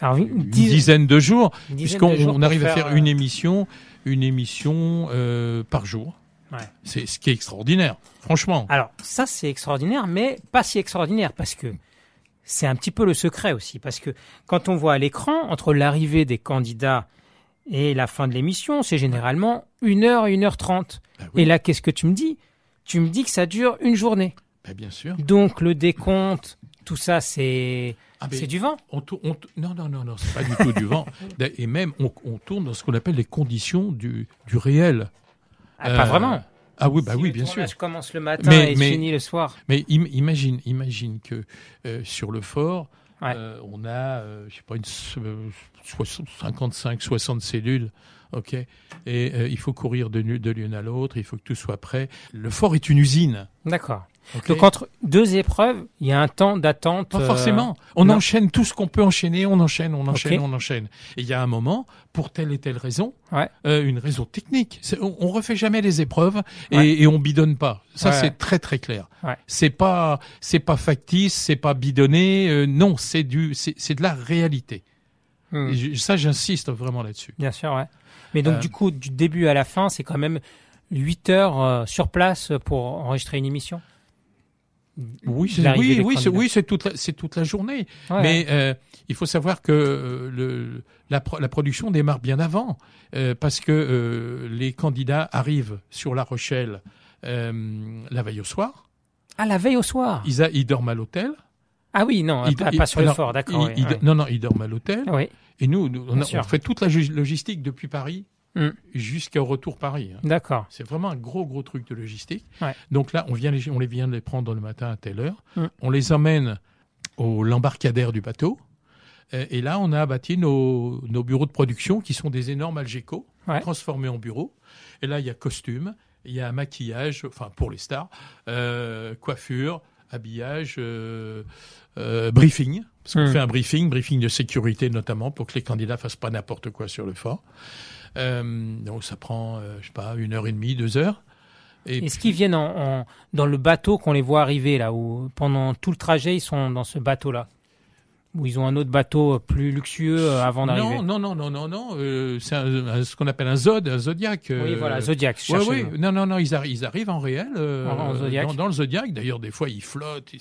Alors, une, une dizaine- dizaine de jours puisqu'on arrive à faire euh, une émission une émission euh, par jour Ouais. c'est ce qui est extraordinaire franchement Alors, ça, c'est extraordinaire, mais pas si extraordinaire parce que c'est un petit peu le secret aussi. Parce que quand on voit à l'écran, entre l'arrivée des candidats et la fin de l'émission, c'est généralement 1 heure et 1 heure 30. Bah oui. Et là, qu'est-ce que tu me dis? Tu me dis que ça dure une journée. Bah, bien sûr Donc, le décompte, tout ça, c'est Ah, du vent. On on non, non, non, non, c'est pas du tout du vent. Et même, on, on tourne dans ce qu'on appelle les conditions du, du réel. Ah, pas Euh, vraiment. Ah oui, bah Si oui, bien sûr. tournage commence le matin Mais- et mais- finit le soir. Mais im- imagine, imagine que euh, sur le fort, Ouais. euh, on a, je sais pas, une so- euh, 60 55, 60 cellules. Ok, et euh, il faut courir de, de l'une à l'autre. Il faut que tout soit prêt. Le fort est une usine. D'accord. Donc, entre deux épreuves, il y a un temps d'attente. Pas euh, forcément. On non. enchaîne tout ce qu'on peut enchaîner, on enchaîne, on enchaîne, on enchaîne. Et il y a un moment, pour telle et telle raison, Ouais. euh, une raison technique. On, on refait jamais les épreuves et, Ouais. et on bidonne pas. Ça, Ouais. c'est très très clair. C'est pas, c'est pas factice, c'est pas bidonné. euh, non, c'est du, c'est de la réalité. hmm. Et ça, j'insiste vraiment là-dessus. Bien sûr, ouais. Mais donc, Euh, du coup, du début à la fin, c'est quand même 8 heures sur place pour enregistrer une émission? Oui, c'est, oui, oui, c'est, oui, c'est toute la, c'est toute la journée. Ouais. Mais euh, il faut savoir que euh, le, la, pro- la production démarre bien avant, euh, parce que les candidats arrivent sur La Rochelle la veille au soir. Ah, la veille au soir. Ils, a- ils dorment à l'hôtel. Ah oui, non, Ils- pas, ils- pas sur le fort, d'accord. oui, oui. Non, non, ils dorment à l'hôtel. Oui, Et nous, nous, on, a- fait toute la logistique depuis Paris Hmm. jusqu'au retour Paris. hein. d'accord. C'est vraiment un gros, gros truc de logistique. Ouais. Donc là, on, vient les, on les vient de les prendre le matin à telle heure. Mm. On les emmène au l'embarcadère du bateau. Euh, Et là, on a bâti nos, nos bureaux de production qui sont des énormes Algeco Ouais. transformés en bureaux. Et là, il y a costume, il y a maquillage, enfin pour les stars, euh, coiffure, habillage, euh, euh, briefing. Parce qu'on Mm. fait un briefing, briefing de sécurité notamment, pour que les candidats fassent pas n'importe quoi sur le fort. Euh, donc ça prend, euh, je sais pas, une heure et demie, deux heures. Et Est-ce qu'ils viennent en, en- dans le bateau qu'on les voit arriver là, ou pendant tout le trajet, ils sont dans ce bateau-là? Ou ils ont un autre bateau euh, plus luxueux euh, avant d'arriver Non, non, non, non, non, non. euh, c'est ce qu'on appelle un Zod, un Zodiac. Oui, voilà, Zodiac. ouais. le- Non, non, non, ils, arri- ils arrivent en réel, En- en Zodiac. Dans, le Zodiac. D'ailleurs, des fois, ils flottent.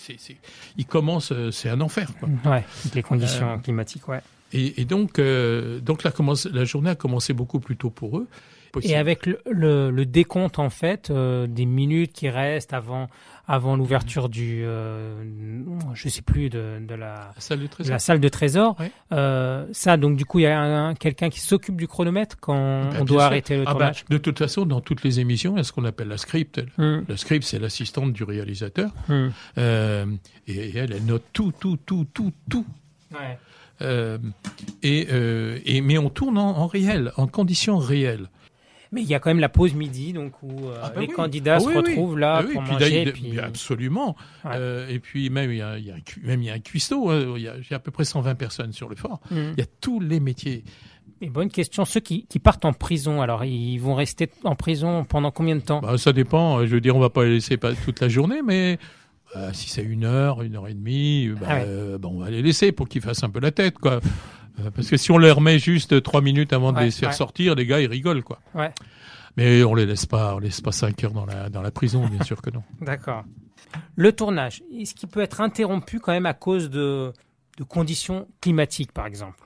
ils commencent, c'est un enfer. Quoi. Ouais, les conditions climatiques, ouais. Et, donc, donc la, journée a commencé beaucoup plus tôt pour eux. Et avec le, décompte en fait des minutes qui restent avant avant l'ouverture du euh, je sais plus de, de la La salle de de trésor. la salle de trésor Ouais. euh, ça donc du coup il y a un- quelqu'un qui s'occupe du chronomètre quand Ben, on doit sûr. arrêter le Ah ben, tournage de toute façon, dans toutes les émissions, il y a ce qu'on appelle la script. Hum, La script, c'est l'assistante du réalisateur. hum. Euh, et, et elle, elle note tout, tout, tout, tout, tout. Ouais. Euh, et, euh, et, mais on tourne en, en réel, en conditions réelles. Mais il y a quand même la pause midi donc où euh, Ah bah les oui. candidats Ah se oui. retrouvent là Ah oui, pour puis manger et puis absolument. Ouais. Euh, et puis même il y a, il y a un cu- même il y a un cuistot. Il y, a, il y a à peu près 120 personnes sur le fort. Hum. Il y a tous les métiers. Et bonne question ceux qui, qui partent en prison alors ils vont rester en prison pendant combien de temps? Bah, ça dépend. Je veux dire, on va pas les laisser pas toute la journée, mais euh, si c'est une heure, une heure et demie, bah, Ah ouais. euh, on va les laisser pour qu'ils fassent un peu la tête, quoi. Euh, Parce que si on les remet juste trois minutes avant de Ouais, les faire ouais. sortir, les gars ils rigolent, quoi. Ouais. Mais on les laisse pas, on les laisse pas cinq heures dans la dans la prison, bien sûr que non. D'accord. Le tournage, est-ce qu'il peut être interrompu quand même à cause de, de conditions climatiques, par exemple?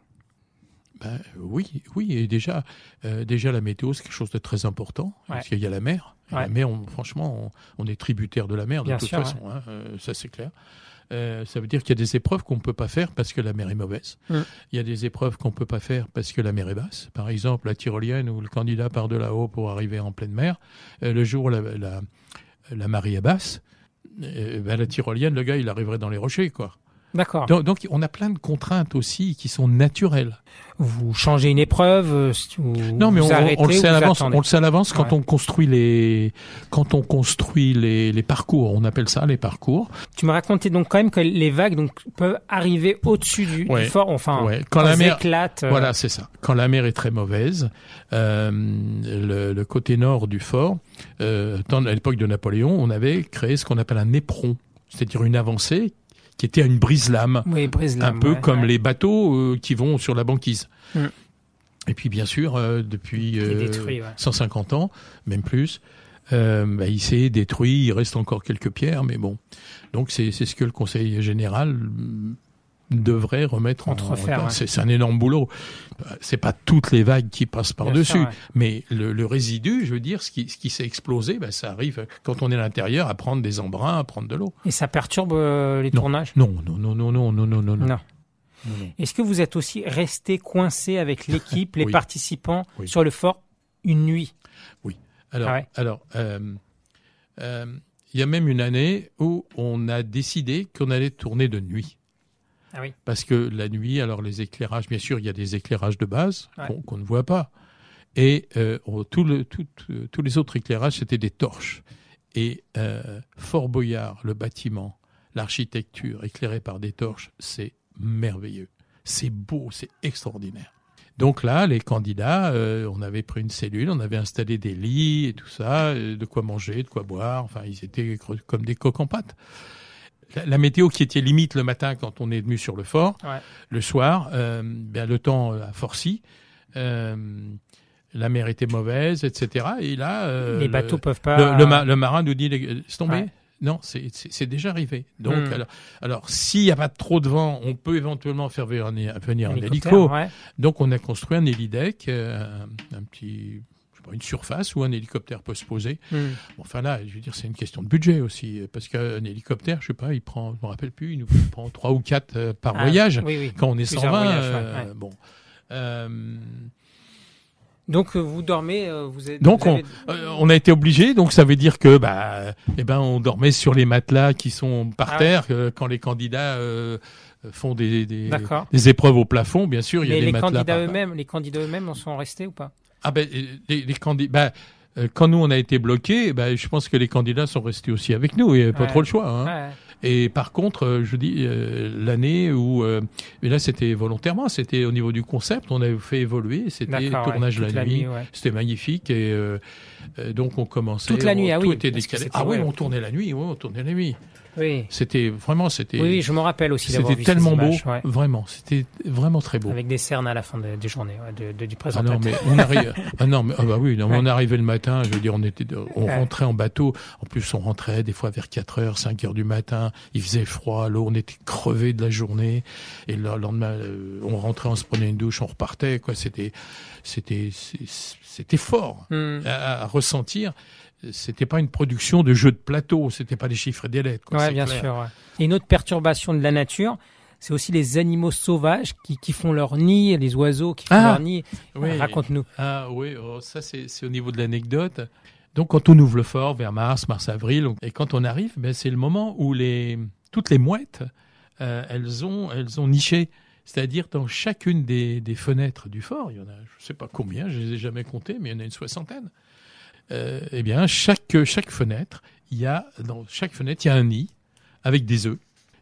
Ben, oui, oui, et déjà, euh, déjà la météo, c'est quelque chose de très important, Ouais. parce qu'il y a la mer. Et Ouais. La mer, on- franchement, on, on est tributaire de la mer de Bien toute sûr, façon, hein, euh, ça c'est clair. Euh, ça veut dire qu'il y a des épreuves qu'on ne peut pas faire parce que la mer est mauvaise. Mm. Il y a des épreuves qu'on ne peut pas faire parce que la mer est basse. Par exemple, la tyrolienne où le candidat part de là-haut pour arriver en pleine mer. Euh, le jour où la, la, la marée est basse, euh, ben, la tyrolienne, le gars, il arriverait dans les rochers, quoi. D'accord. Donc, donc, on a plein de contraintes aussi qui sont naturelles. Vous changez une épreuve euh, Non, mais vous on, on- arrêtez on le sait à l'avance. On le sait à l'avance quand Ouais. on construit les quand on construit les, les parcours. On appelle ça les parcours. Tu me racontais donc quand même que les vagues donc peuvent arriver au-dessus du, du Ouais. fort, enfin Ouais. Quand quand la mer- éclatent. euh, Voilà, c'est ça. Quand la mer est très mauvaise, euh, le, le côté nord du fort, euh, à l'époque de Napoléon, on avait créé ce qu'on appelle un éperon, c'est-à-dire une avancée qui était à une brise-lame, Oui, brise un peu comme les bateaux euh, qui vont sur la banquise. Mm. Et puis bien sûr, euh, depuis est euh, détruit, ouais. 150 ans, même plus, euh, bah, il s'est détruit. Il reste encore quelques pierres, mais bon. Donc c'est ce que le Conseil général devrait remettre Contrefaire, en. C'est un énorme boulot. C'est pas toutes les vagues qui passent par-dessus, mais le, résidu, je veux dire, ce qui, ce qui s'est explosé, ben, ça arrive quand on est à l'intérieur à prendre des embruns, à prendre de l'eau. Et ça perturbe euh, les tournages? Non, non, non, non, non, non, non, non. non. Est-ce que vous êtes aussi resté coincé avec l'équipe, les participants sur le fort une nuit? Oui. Alors, ah alors. Euh, euh, il y a même une année où on a décidé qu'on allait tourner de nuit. Ah oui. Parce que la nuit, alors les éclairages, bien sûr, il y a des éclairages de base Ouais. qu'on ne voit pas. Et euh, le, tout- euh, tous les autres éclairages, c'était des torches. Et euh, Fort Boyard, le bâtiment, l'architecture éclairée par des torches, c'est merveilleux. C'est beau, c'est extraordinaire. Donc là, les candidats, euh, on avait pris une cellule, on avait installé des lits et tout ça, de quoi manger, de quoi boire. Enfin, ils étaient comme des coques en pâte. La, la météo qui était limite le matin quand on est venu sur le fort, Ouais. le soir, euh, ben, le temps a forci. Euh, la mer était mauvaise, etc. Et là, euh, Les le- bateaux peuvent pas. le, le ma- le marin nous dit, c'est tombé Ouais. Non, c'est- déjà arrivé. Donc, Hmm. alors, alors s'il n'y a pas trop de vent, on peut éventuellement faire venir, venir un hélico. ouais. Donc, on a construit un hélideck, euh, un, un petit, une surface où un hélicoptère peut se poser. Hmm. Bon, Enfin là, je veux dire, c'est une question de budget aussi, parce qu'un hélicoptère, je sais pas, il prend, je me rappelle plus, il nous prend trois ou quatre euh, par Ah, voyage. Oui, oui. Quand on est Plusieurs 120, voyages, ouais, euh, ouais. bon. Euh, Donc vous dormez, vous êtes. Donc vous avez- Euh, on a été obligé, donc ça veut dire que bah, eh ben, on dormait sur les matelas qui sont par Ah terre euh, quand les candidats euh, font des, des, des épreuves au plafond. Bien sûr, il y a Mais des les matelas. candidats par- eux-mêmes, les candidats eux-mêmes en sont restés ou pas? Ah ben les, les candidats. Bah, euh, quand nous on a été bloqués, bah, je pense que les candidats sont restés aussi avec nous. Il n'y avait pas Ouais. trop le choix. Hein. Ouais. Et par contre, euh, je dis euh, l'année où, euh, mais là c'était volontairement, c'était au niveau du concept, on avait fait évoluer, c'était ouais, tournage la, nuit, ouais. c'était magnifique et euh, euh, donc on commençait. Toute la nuit, ah tout oui, était décalé. Ah oui, ouais. on tournait la nuit, oui, on tournait la nuit. Oui. C'était vraiment, c'était, Oui, je me rappelle aussi d'avoir c'était vu tellement beau, images, ouais. vraiment, c'était vraiment très beau. Avec des cernes à la fin de- des journées, ouais, de, de- du Ah présentateur. non, mais on arrive. Ah non, mais ah bah oui, non, mais Ouais. on arrivait le matin. Je veux dire, on était, de- on rentrait en bateau. En plus, on rentrait des fois vers 4 heures, 5 heures du matin. Il faisait froid, l'eau, on était crevé de la journée. Et le lendemain, euh, on rentrait, on se prenait une douche, on repartait. Quoi, c'était, c'était, c'était fort Hmm. à, à ressentir. C'était pas une production de jeu de plateau. C'était pas des chiffres et des lettres. Quoi, Ouais, bien clair. sûr. ouais. Et une autre perturbation de la nature, c'est aussi les animaux sauvages qui, qui font leur nid, les oiseaux qui font Ah, leur nid. Oui. Raconte-nous. Ah oui, oh, ça c'est c'est au niveau de l'anecdote. Donc quand on ouvre le fort vers mars, mars-avril, et quand on arrive, ben, c'est le moment où les, toutes les mouettes, euh, elles, ont, elles ont niché. C'est-à-dire dans chacune des, des fenêtres du fort, il y en a, je ne sais pas combien, je ne les ai jamais comptées, mais il y en a une soixantaine. Euh, eh bien, chaque, chaque fenêtre, il y a, dans chaque fenêtre, il y a un nid avec des œufs.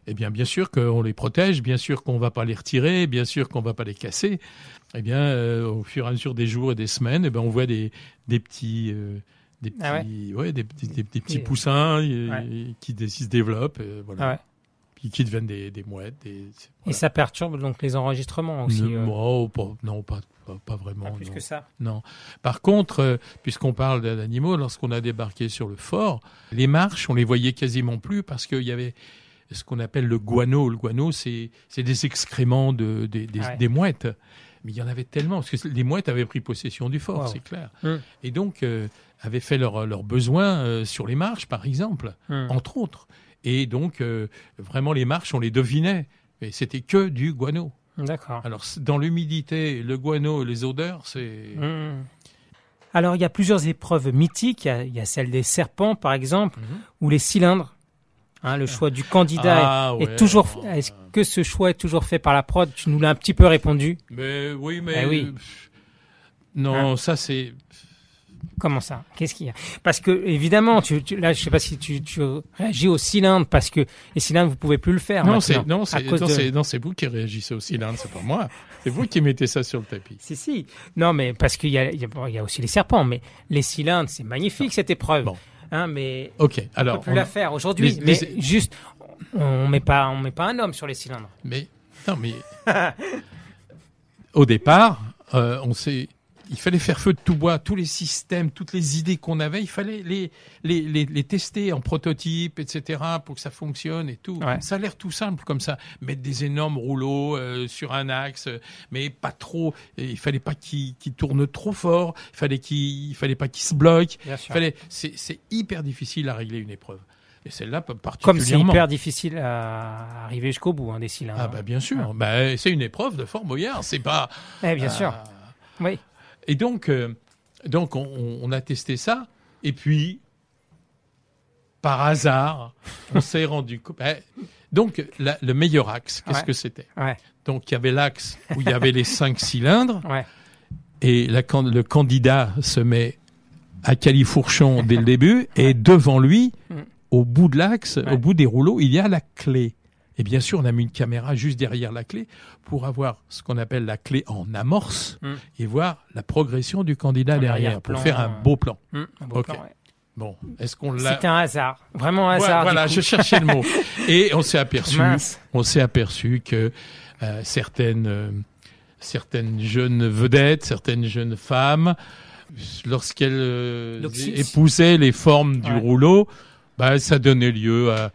Eh bien, bien sûr qu'on les protège, bien sûr qu'on va pas les retirer, bien sûr qu'on va pas les casser. Eh bien, euh, au fur et à mesure des jours et des semaines, eh ben, on voit des, des petits, euh, des petits, Ah ouais, des, petits- des- des petits Et- poussins Ouais. qui, se développent, voilà, Ah ouais. Qui, qui deviennent des, des mouettes. Des, Et ça perturbe donc les enregistrements aussi. Ne- euh, oh, pas- non, pas, pas, pas vraiment. pas plus non. que ça. Non. Par contre, euh, puisqu'on parle d'animaux, lorsqu'on a débarqué sur le fort, les marches, on les voyait quasiment plus parce qu'il y avait ce qu'on appelle le guano. Le guano, c'est des excréments de, des, des, Ouais. des mouettes. Mais il y en avait tellement, parce que les mouettes avaient pris possession du fort, Wow. c'est clair. Mm. Et donc, euh, avaient fait leurs besoins euh, sur les marches, par exemple, Hmm. entre autres. Et donc, euh, vraiment, les marches, on les devinait. Mais c'était que du guano. D'accord. Alors, dans l'humidité, le guano, les odeurs, c'est... Hmm. Alors, il y a plusieurs épreuves mythiques. Il y a, il y a celle des serpents, par exemple, Mhm. ou les cylindres. Hein, le choix du candidat Ah, est, toujours. alors, Est-ce que ce choix est toujours fait par la prod? Tu nous l'as un petit peu répondu. Mais oui, mais Eh oui. non, ça c'est Comment ça? Qu'est-ce qu'il y a? Parce que évidemment, tu, tu- là, je sais pas si tu, tu réagis au cylindre parce que les cylindres, vous pouvez plus le faire. non, c'est non, c'est de- vous qui réagissez au cylindre, c'est pas moi. C'est vous qui mettez ça sur le tapis. Si, si. Non, mais parce qu'il y a, il y, a, bon, il y a aussi les serpents, mais les cylindres, c'est magnifique cette épreuve. Bon. Hein, mais Ok, on alors peut plus on- la faire aujourd'hui. Mais les- juste, on met pas, on met pas un homme sur les cylindres. Mais non, mais au départ, euh, on s'est, il fallait faire feu de tout bois, tous les systèmes, toutes les idées qu'on avait, il fallait les, les, les, les tester en prototype, etc., pour que ça fonctionne et tout. Ouais. Ça a l'air tout simple comme ça, mettre des énormes rouleaux euh, sur un axe, euh, mais pas trop. Il fallait pas qu'ils tournent trop fort, il fallait qu'il, il fallait pas qu'ils se bloquent. Il fallait, c'est, hyper difficile à régler une épreuve. Et celle-là, Comme c'est particulièrement. hyper difficile à arriver jusqu'au bout hein, des cylindres. Ah bah bien sûr, bah, c'est une épreuve de Fort Boyard, c'est pas. Eh, bien sûr. Ah. Oui. Et donc, euh, donc on, a testé ça, et puis par hasard, on s'est rendu compte. eh, donc la- le meilleur axe, qu'est-ce Ouais. que c'était? Ouais. Donc il y avait l'axe où il y avait les cinq cylindres, Ouais. et la le candidat se met à califourchon dès le début, et devant lui, Mm. au bout de l'axe, au bout des rouleaux, il y a la clé. Et bien sûr, on a mis une caméra juste derrière la clé pour avoir ce qu'on appelle la clé en amorce Mm. et voir la progression du candidat En derrière pour faire un euh. beau plan. Hum, un beau plan, ouais. Bon, est-ce qu'on l'a C'était un hasard. Vraiment un hasard. Voilà, je cherchais le mot. Et on s'est aperçu, Mince. on s'est aperçu que euh, certaines euh, certaines jeunes vedettes, certaines jeunes femmes, lorsqu'elles euh, épousaient les formes du rouleau, bah, ça donnait lieu à,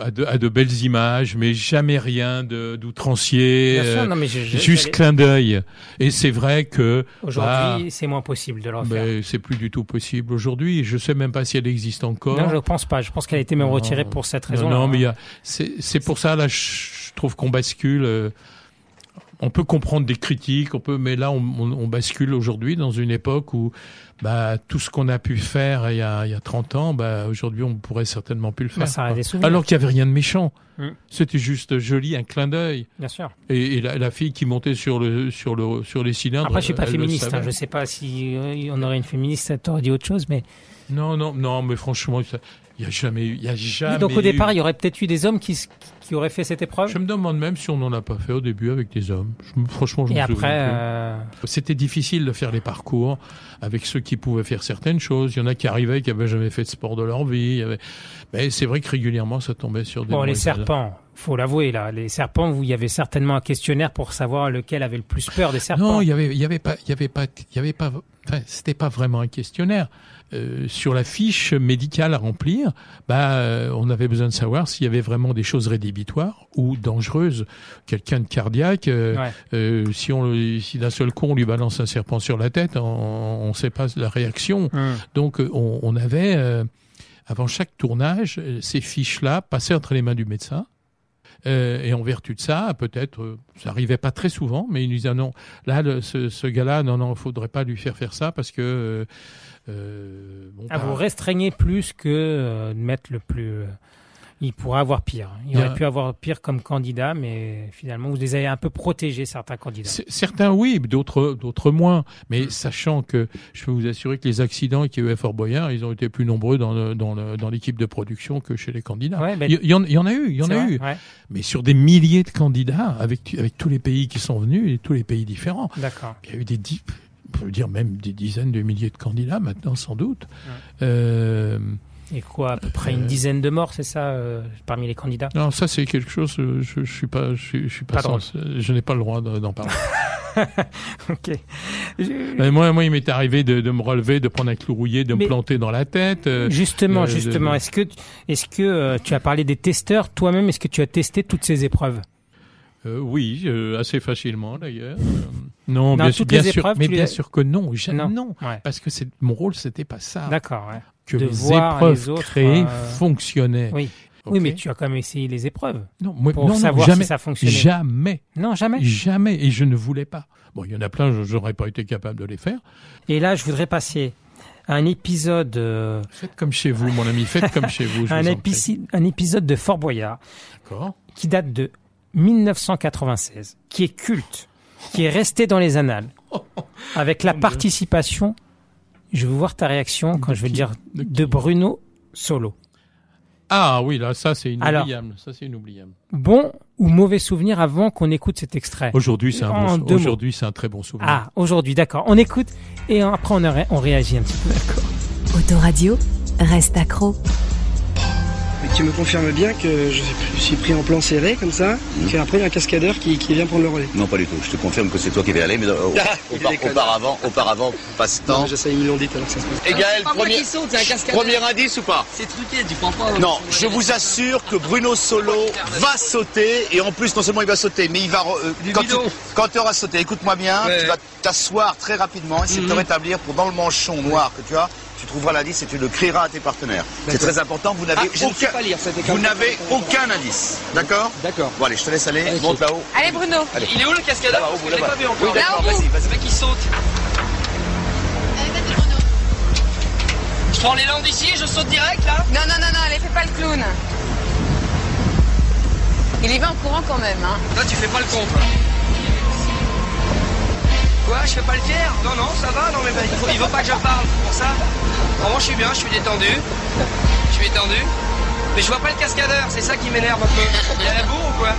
à, de, à de belles images, mais jamais rien de d'outrancier. Euh, juste clin d'œil. Et c'est vrai que Aujourd'hui, bah, c'est moins possible de le refaire. c'est plus du tout possible aujourd'hui. Je sais même pas si elle existe encore. Non, je pense pas. Je pense qu'elle a été même Non. retirée pour cette raison. Non, non, mais a, c'est, pour ça, là, je, je trouve qu'on bascule. euh, on peut comprendre des critiques, on peut, mais là, on, on, on bascule aujourd'hui dans une époque où, bah, tout ce qu'on a pu faire il y a, il y a 30 ans, bah, aujourd'hui, on pourrait certainement plus le faire. Bah, ça a des. Alors qu'il y avait rien de méchant. Mm. C'était juste joli, un clin d'œil. Bien sûr. Et, et la, la fille qui montait sur le, sur le, sur les cylindres. Après, je suis pas féministe. hein. Je sais pas si euh, on aurait une féministe, t'aurait dit autre chose, mais Non, non, non, mais franchement, ça- il y a jamais eu, il y a jamais donc au eu- départ, il y aurait peut-être eu des hommes qui, qui auraient fait cette épreuve? Je me demande même si on n'en a pas fait au début avec des hommes. Je franchement, je Et me après, euh, C'était difficile de faire les parcours avec ceux qui pouvaient faire certaines choses. Il y en a qui arrivaient qui avaient jamais fait de sport de leur vie. Il y avait... Mais c'est vrai que régulièrement, ça tombait sur des. bon, les serpents, faut l'avouer là, les serpents, vous, il y avait certainement un questionnaire pour savoir lequel avait le plus peur des serpents. Non, il y avait, il y avait pas, il y avait pas, il y avait pas. Enfin, c'était pas vraiment un questionnaire. Euh, sur la fiche médicale à remplir, bah, euh, on avait besoin de savoir s'il y avait vraiment des choses rédhibitoires ou dangereuses. Quelqu'un de cardiaque, euh, Ouais. si on, si d'un seul coup on lui balance un serpent sur la tête, on ne sait pas la réaction. Hum. Donc on, on avait, avant chaque tournage, ces fiches-là passées entre les mains du médecin. Euh, et en vertu de ça, peut-être, euh, ça arrivait pas très souvent, mais il nous disait non, là, le- ce, ce gars-là, non, non, faudrait pas lui faire faire ça parce que. Euh, bon, Ah, bah, vous restreignez plus que de mettre le plus. Il pourrait avoir pire. Il Il y a- aurait pu avoir pire comme candidat, mais finalement, vous les avez un peu protégés, certains candidats. c- Certains oui, d'autres d'autres moins. Mais sachant que je peux vous assurer que les accidents qu'il y a eu à Fort Boyard, ils ont été plus nombreux dans le- dans l'équipe de production que chez les candidats. Ouais, ben, il, y, il y en, il y en a eu, il y en a vrai, eu. ouais, Mais sur des milliers de candidats, avec avec tous les pays qui sont venus et tous les pays différents. D'accord. Il y a eu des dix, on peut dire même des dizaines de milliers de candidats maintenant, sans doute. Euh, Et quoi, à peu près une dizaine de morts, c'est ça, euh, parmi les candidats? Non, ça c'est quelque chose. euh, Je, je suis pas, je, suis- je suis pas, Pas drôle. sans- je n'ai pas le droit de- d'en parler. Ok. Je- moi, moi, il m'est arrivé de, de me relever, de prendre un clou rouillé, de Mais- me planter dans la tête. euh, Justement, euh, justement, de- est-ce que, est-ce que euh, tu as parlé des testeurs toi-même? Est-ce que tu as testé toutes ces épreuves? Euh, oui, euh, assez facilement d'ailleurs. Euh, non, bien, sûr, bien mais les bien sûr que non, jamais Non. non. Ouais. Parce que c'est mon rôle, c'était pas ça. D'accord. Ouais. Que De les épreuves les autres, créées euh, fonctionnaient. Oui. Oui, mais tu as quand même essayé les épreuves non, moi, pour non, non, savoir jamais, si ça fonctionnait. jamais. Non, jamais. Jamais, et je ne voulais pas. Bon, il y en a plein, je n'aurais pas été capable de les faire. Et là, je voudrais passer un épisode, euh, Faites comme chez vous, mon ami. Faites comme chez vous. je un, vous en prie. épici- un épisode de Fort Boyard D'accord. qui date de 1996, qui est culte, qui est resté dans les annales, avec la participation, je veux voir ta réaction quand De je vais qui dire, De Bruno Solo. Ah oui, là, ça c'est Alors. inoubliable. Ça c'est inoubliable. Bon ou mauvais souvenir avant qu'on écoute cet extrait? Aujourd'hui, c'est un bon. Aujourd'hui, c'est un très bon souvenir. Ah, aujourd'hui, d'accord. On écoute et après on, ré- on réagit un petit peu. D'accord. Autoradio, reste accro. Et tu me confirmes bien que je suis pris en plan serré comme ça, et qu'après il y a un cascadeur qui, qui vient prendre le relais. Non, pas du tout. Je te confirme que c'est toi qui vas y aller, mais euh, au- Ah, auparavant, auparavant, passe-temps. mais je sais, ils me l'ont dit alors que ça se passe. Et Gaël, pas moi premier, qui saute, c'est un cascadeur. premier indice ou pas C'est truqué, tu crois pas Non, je vous assure que Bruno Solo va sauter, et en plus, non seulement il va sauter, mais il va... euh, Du quand, tu, quand tu auras sauté, écoute-moi bien, Ouais. tu vas t'asseoir très rapidement, essayer de te Mhm. rétablir pour dans le manchon noir que tu as, tu trouveras l'indice et tu le crieras à tes partenaires. C'est très important, vous Ah, n'avez sais aucun... pas lire, c'était Vous n'avez aucun indice, d'accord D'accord. Bon allez, je te laisse aller, monte là-haut. Allez Bruno, Allez. Il est où le cascadeur Parce que Je l'ai pas vu encore. Oui, d'accord, vas-y, vas-y. Le mec il saute. Je prends l'élan d'ici et je saute direct là Non, non, non, non, allez, fais pas le clown. Il y va en courant quand même, hein. Là tu fais pas le con toi. Quoi Je fais pas le fier Non, non, ça va Non mais bah, il, faut, il veut pas que je parle pour ça. En revanche je suis bien, je suis détendu. Je suis détendu. Mais je vois pas le cascadeur, c'est ça qui m'énerve un peu. Il y a la bourre ou quoi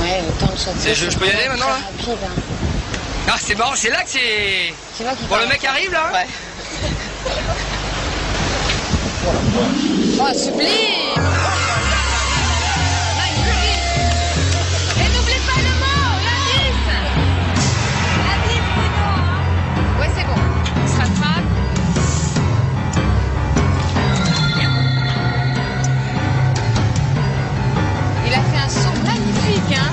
Ouais, le sauter. C'est- je- je peux y aller maintenant, là rapide, hein. Ah c'est marrant, c'est là que c'est... Tu vois qu'il Bon le mec arrive là Ouais. Oh, sublime a fait un saut magnifique, hein.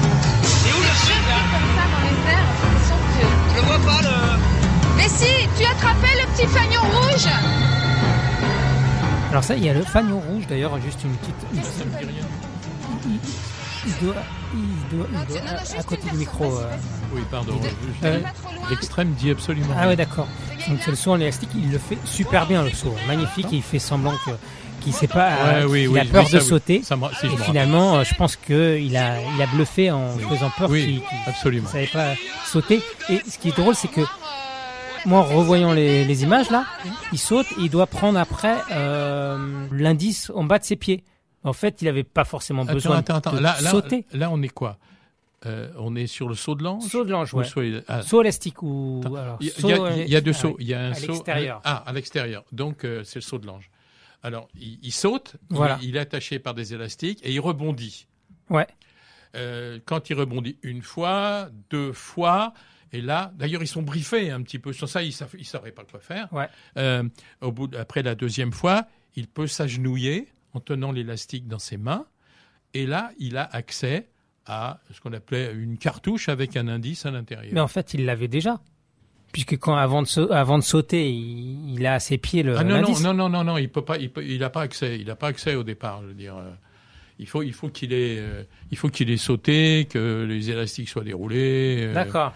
Et où le chien là comme ça dans les airs, c'est somptueux. Je le vois pas le... Mais si, tu as attrapé le petit fagnon rouge. Alors ça, il y a le fagnon rouge d'ailleurs, juste une petite. une- Ça me dit rien. il, doit, il doit, il doit- non, non, à- côté du micro. euh. Oui, pardon. Euh. L'extrême dit absolument. Ah ouais, d'accord. Donc c'est le saut en élastique, il le fait super bien le saut, magnifique. Et il fait semblant que qu'il sait pas, euh, Ouais, oui, qu'il oui, a peur oui, de ça, sauter. Ça me- si, je Et finalement, euh, je pense que il a, il a bluffé en faisant peur Oui, qu'il qu'il absolument. savait pas sauter. Et ce qui est drôle, c'est que moi, en revoyant les, les images là, il saute et il doit prendre après euh, l'indice en bas de ses pieds. En fait, il avait pas forcément Attends, besoin attends, attends. de Là, sauter. là, on est quoi? Euh, On est sur le saut de l'ange? Saut de l'ange, Ou ouais. ah, Saut élastique ou Il y, a- saut, il y a- il y a deux ah sauts. Il y a un à saut. l'extérieur. Ah, à l'extérieur. Donc, euh, c'est le saut de l'ange. Alors, il, il saute, il- Voilà. il, est attaché par des élastiques et il rebondit. Ouais. Euh, quand il rebondit une fois, deux fois, et là, d'ailleurs, ils sont briefés un petit peu sur ça, ils ne savaient pas quoi faire. Ouais. Euh, au bout, de- après la deuxième fois, il peut s'agenouiller en tenant l'élastique dans ses mains, et là, il a accès à ce qu'on appelait une cartouche avec un indice à l'intérieur. Mais en fait, il l'avait déjà. Puisque quand avant de, sau- avant de sauter, il, il a à ses pieds le Ah non, non, non, non, non, non, il peut pas, il peut- il a pas accès, il a pas accès au départ, je veux dire. euh, Il faut, il faut qu'il ait, euh, il faut qu'il ait sauté, que les élastiques soient déroulés. euh, D'accord.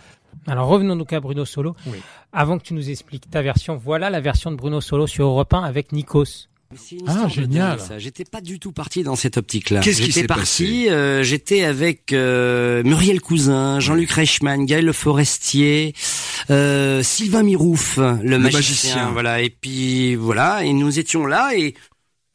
Alors revenons donc à Bruno Solo. Oui. Avant que tu nous expliques ta version, voilà la version de Bruno Solo sur Europe 1 avec Nikos. C'est une Ah, génial. dingue, ça. J'étais pas du tout parti dans cette optique-là. Qu'est-ce qui s'est parti, euh, j'étais avec euh, Muriel Cousin, Jean-Luc Reichmann, Gaël Le Forestier, euh, Sylvain Mirouf, le, magicien, magicien. voilà. Et puis voilà, et nous étions là et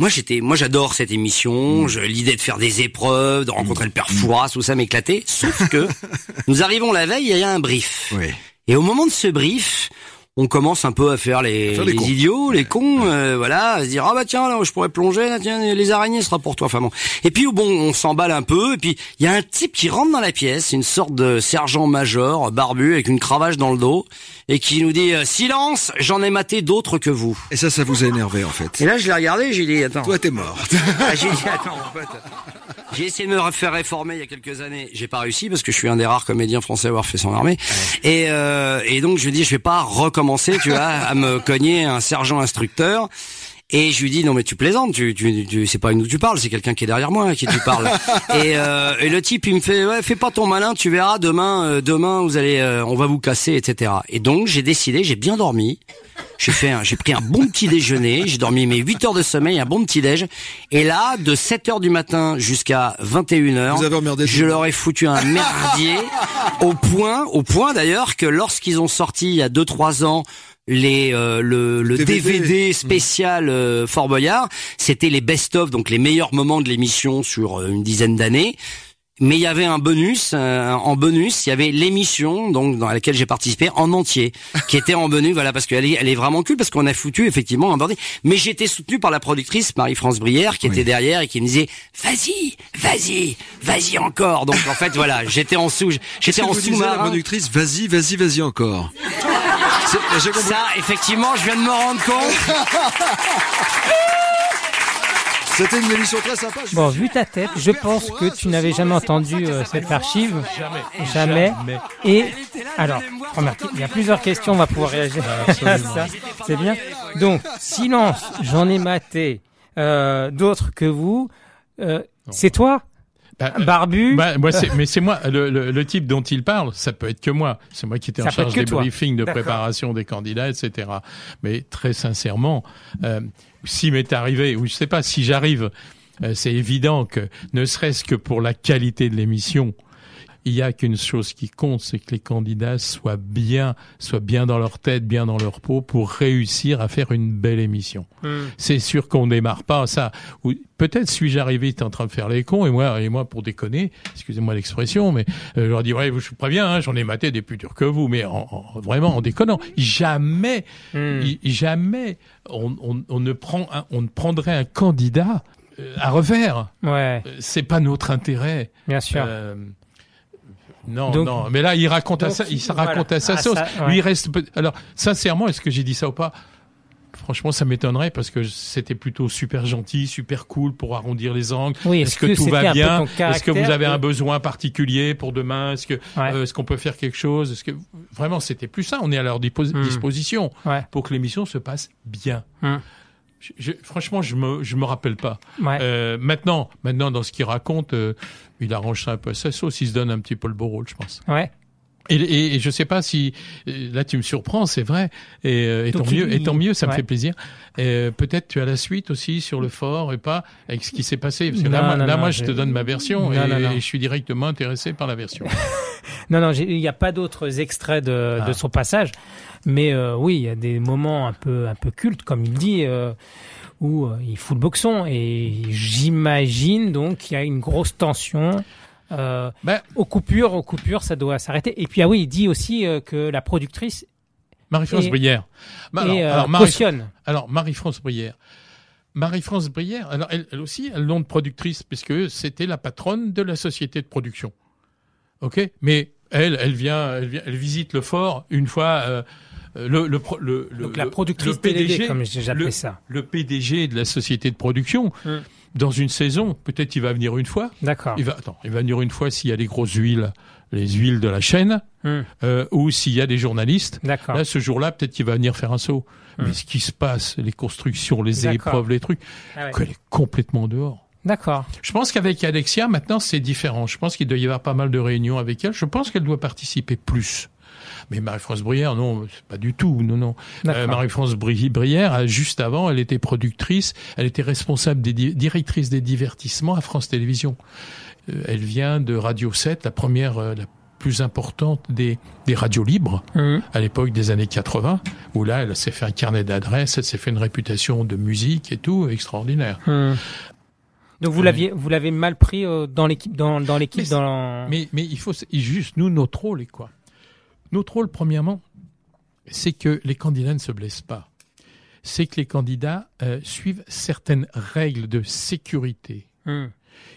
moi j'étais, moi j'adore cette Mm. émission. Je l'idée de faire des épreuves, de rencontrer le père Fouras, tout ça m'éclatait. Sauf que nous arrivons la veille, il y a un brief. Oui. Et au moment de ce brief, on commence un peu à faire les, À faire les les cons. idiots, les cons, euh, voilà, à se dire ah bah tiens là je pourrais plonger, là, tiens les araignées sera pour toi, enfin bon. Et puis bon on s'emballe un peu, et puis il y a un type qui rentre dans la pièce, une sorte de sergent-major barbu avec une cravache dans le dos, et qui nous dit euh, silence, j'en ai maté d'autres que vous. Et ça, ça vous a énervé en fait. Et là je l'ai regardé, j'ai dit attends. Toi, t'es mort. Ah, j'ai dit attends en fait. J'ai essayé de me faire réformer il y a quelques années. J'ai pas réussi parce que je suis un des rares comédiens français à avoir fait son armée. Et, euh, et donc je dis je vais pas recommencer, tu vois, à me cogner un sergent instructeur. Et je lui dis non mais tu plaisantes, tu, tu, tu c'est pas nous que tu parles, c'est quelqu'un qui est derrière moi à qui tu parles. et, euh, et le type il me fait ouais fais pas ton malin, tu verras demain euh, demain vous allez euh, on va vous casser etc. Et donc j'ai décidé, j'ai bien dormi. J'ai fait j'ai pris un bon petit déjeuner, j'ai dormi mes 8 heures de sommeil, un bon petit déj. Et là, de 7 heures du matin jusqu'à 21 heures, Vous avez emmerdé je leur ai foutu un merdier au point, au point d'ailleurs que lorsqu'ils ont sorti il y a 2-3 ans les euh, le, le DVD. DVD, spécial euh, Fort Boyard, c'était les best-of, donc les meilleurs moments de l'émission sur euh, une dizaine d'années. Mais il y avait un bonus, euh, en bonus, il y avait l'émission donc dans laquelle j'ai participé en entier, qui était en bonus, voilà, parce qu'elle est, elle est vraiment cool, parce qu'on a foutu effectivement un bordel. Mais j'étais soutenu par la productrice Marie-France Brière, qui était derrière et qui me disait "Vas-y, vas-y, vas-y encore." Donc en fait voilà, j'étais en sous, j'étais en disiez, la sous-marin. productrice Vas-y, vas-y, vas-y encore. Ça, effectivement, je viens de me rendre compte. C'était une émission très sympa. je- Bon, vu ta tête, je pense que tu n'avais jamais entendu euh, cette archive. Jamais. Jamais. Jamais. Et alors, première, il y a plusieurs questions, on va pouvoir réagir à ça. C'est bien. Donc, silence, j'en ai maté euh, d'autres que vous. Euh, c'est toi, Bah, euh, barbu. bah, moi, c'est, mais c'est moi, le, le, le type dont il parle, ça peut être que moi. C'est moi qui étais en Ça charge des toi. briefings de préparation des candidats, etc. Mais très sincèrement, euh, s'il m'est arrivé, ou je sais pas, si j'arrive, euh, c'est évident que, ne serait-ce que pour la qualité de l'émission, il y a qu'une chose qui compte, c'est que les candidats soient bien, soient bien dans leur tête, bien dans leur peau, pour réussir à faire une belle émission. Hmm. C'est sûr qu'on démarre pas ça. Peut-être suis-je arrivé, en train de faire les cons, et moi, et moi pour déconner, excusez-moi l'expression, mais euh, je leur dis ouais, je vous préviens, hein, j'en ai maté des plus durs que vous, mais en, en- vraiment en déconnant. Jamais, Hmm. jamais, on, on- on ne prend, un- on ne prendrait un candidat euh, à revers. Ouais, Euh, C'est pas notre intérêt. bien sûr. Euh, non, Donc- non, mais là, il raconte à ça, il voilà. raconte à sa Ah, sauce. ça, ouais. Lui, il reste. Alors, sincèrement, est-ce que j'ai dit ça ou pas? Franchement, ça m'étonnerait parce que c'était plutôt super gentil, super cool pour arrondir les angles. Oui, est-ce que, tout va bien? Est-ce que vous avez un besoin particulier pour demain? Est-ce que Ouais. euh, est-ce qu'on peut faire quelque chose? Est-ce que vraiment c'était plus ça On est à leur Hmm. disposition pour que l'émission se passe bien. Hmm. Je- je- franchement, je me je me rappelle pas. Ouais. Euh, maintenant, maintenant dans ce qu'il raconte, euh, il arrange ça un peu à sa sauce. Il se donne un petit peu le beau rôle, je pense. Ouais. Et, et, et je sais pas si euh, là tu me surprends, c'est vrai. Et, euh, et tant mieux, il- et tant mieux, ça me fait plaisir. Euh, Peut-être tu as la suite aussi sur le fort et pas avec ce qui s'est passé. Parce que là, Non, moi, non, là, non, moi, je te donne ma version et, je suis directement intéressé par la version. Non, non, il n'y a pas d'autres extraits de, Ah. de son passage, mais euh, oui, il y a des moments un peu, un peu cultes, comme il dit, euh, où euh, il fout le boxon, et j'imagine donc qu'il y a une grosse tension. Euh, Ben, aux coupures, aux coupures, ça doit s'arrêter. Et puis ah oui, il dit aussi que la productrice Marie-France Brière. Bah, alors, alors, Marie-. Alors, Marie-France Brière. Marie-France Brière, alors elle, elle aussi, elle nom de productrice, puisque c'était la patronne de la société de production. OK? Mais elle, elle vient, elle vient, elle visite le fort une fois. euh, le, le, le, le- Donc la productrice le PDG, comme j'appelais ça. le PDG de la société de production, Hmm. dans une saison, peut-être il va venir une fois. D'accord. Il va, attends, il va venir une fois s'il y a des grosses huiles, les huiles de la chaîne, Hmm. euh, ou s'il y a des journalistes. D'accord. Là, ce jour-là, peut-être qu'il va venir faire un saut. Hmm. Mais ce qui se passe, les constructions, les épreuves, les trucs, Ah ouais. qu'elle est complètement dehors. D'accord. Je pense qu'avec Alexia, maintenant, c'est différent. Je pense qu'il doit y avoir pas mal de réunions avec elle. Je pense qu'elle doit participer plus. Mais Marie-France Brière, non, pas du tout, non, non. Euh, Marie-France Bri- Brière, euh, juste avant, elle était productrice, elle était responsable des di- directrice des divertissements à France Télévisions. Euh, elle vient de Radio 7, la première, euh, la plus importante des, des radios libres à l'époque des années 80, où là, elle s'est fait un carnet d'adresses, elle s'est fait une réputation de musique et tout, extraordinaire. Donc vous l'aviez, vous l'avez mal pris dans l'équipe, dans, dans l'équipe, Mais dans. Mais, mais il faut juste, nous, notre rôle est quoi Notre rôle, premièrement, c'est que les candidats ne se blessent pas. C'est que les candidats euh, suivent certaines règles de sécurité. Hmm.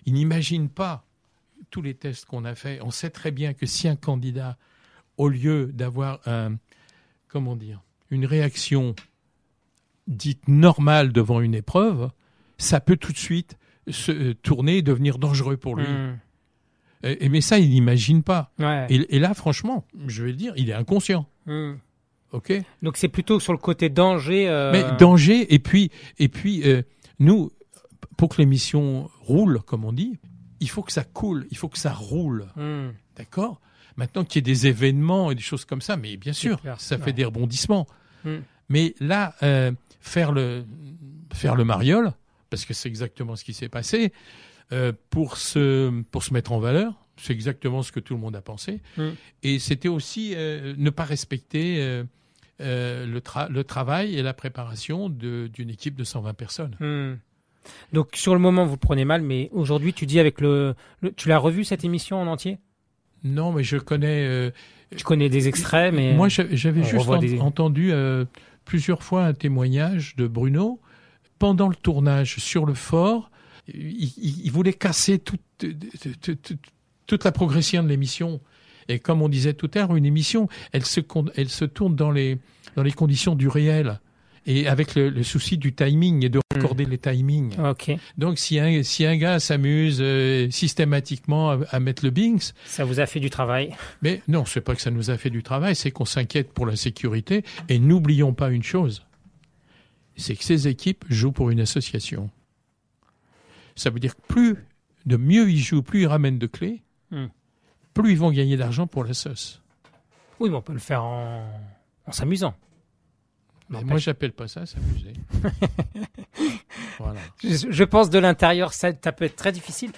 Ils n'imaginent pas tous les tests qu'on a faits. On sait très bien que si un candidat, au lieu d'avoir un, comment dire, une réaction dite normale devant une épreuve, ça peut tout de suite se euh, tourner et devenir dangereux pour lui. Hmm. Et, et- mais ça, il n'imagine pas. Ouais. Et, et là, franchement, je vais le dire, il est inconscient. Hmm. Ok. Donc c'est plutôt sur le côté danger. euh, Mais danger, et puis, et puis euh, nous, pour que l'émission roule, comme on dit, il faut que ça coule, il faut que ça roule. hmm. D'accord? Maintenant qu'il y ait des événements et des choses comme ça, mais bien sûr, clair, ça ouais. fait des rebondissements. Hmm. Mais là, euh, faire le faire le mariole, parce que c'est exactement ce qui s'est passé, euh, pour se pour se mettre en valeur, c'est exactement ce que tout le monde a pensé. Hmm. Et c'était aussi euh, ne pas respecter euh, euh, le, tra- le travail et la préparation de- d'une équipe de 120 personnes. Hmm. Donc sur le moment vous le prenez mal, mais aujourd'hui tu dis avec le, le- tu l'as revu cette émission en entier? Non, mais je connais. euh, Je connais des extraits, mais Moi, j'a- j'avais on juste revoit en- des- entendu euh, plusieurs fois un témoignage de Bruno pendant le tournage sur le fort. Il, voulait casser toute, toute- toute- toute la progression de l'émission. Et comme on disait tout à l'heure, une émission, elle se, con- elle se tourne dans les, dans les conditions du réel. Et avec le, le souci du timing et de recorder les timings. Donc, si un, si un gars s'amuse euh, systématiquement à, à mettre le Binks, ça vous a fait du travail. mais non, c'est pas que ça nous a fait du travail, c'est qu'on s'inquiète pour la sécurité. Et n'oublions pas une chose, c'est que ces équipes jouent pour une association. Ça veut dire que plus, de mieux ils jouent, plus ils ramènent de clés, Hmm. plus ils vont gagner d'argent pour la sauce. Oui, mais on peut le faire en, en s'amusant. Mais moi, j'appelle pas ça s'amuser. voilà. Je, je pense de l'intérieur, ça, ça peut être très difficile.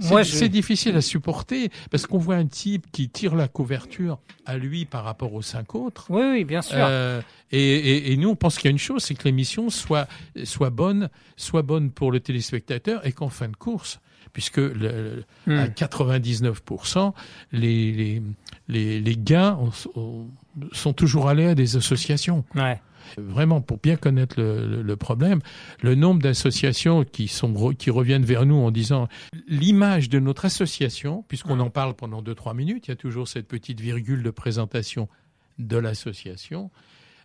C'est je- difficile à supporter parce qu'on voit un type qui tire la couverture à lui par rapport aux cinq autres. Oui, oui, bien sûr. Euh, et, et- et nous, on pense qu'il y a une chose, c'est que l'émission soit, soit bonne, soit bonne pour le téléspectateur et qu'en fin de course, puisque le- Hmm. à 99%, les, les, les, les gains ont- ont- sont toujours allés à des associations. Ouais. Vraiment, pour bien connaître le, le- le problème, le nombre d'associations qui, sont, qui reviennent vers nous en disant l'image de notre association, puisqu'on en parle pendant 2-3 minutes, il y a toujours cette petite virgule de présentation de l'association,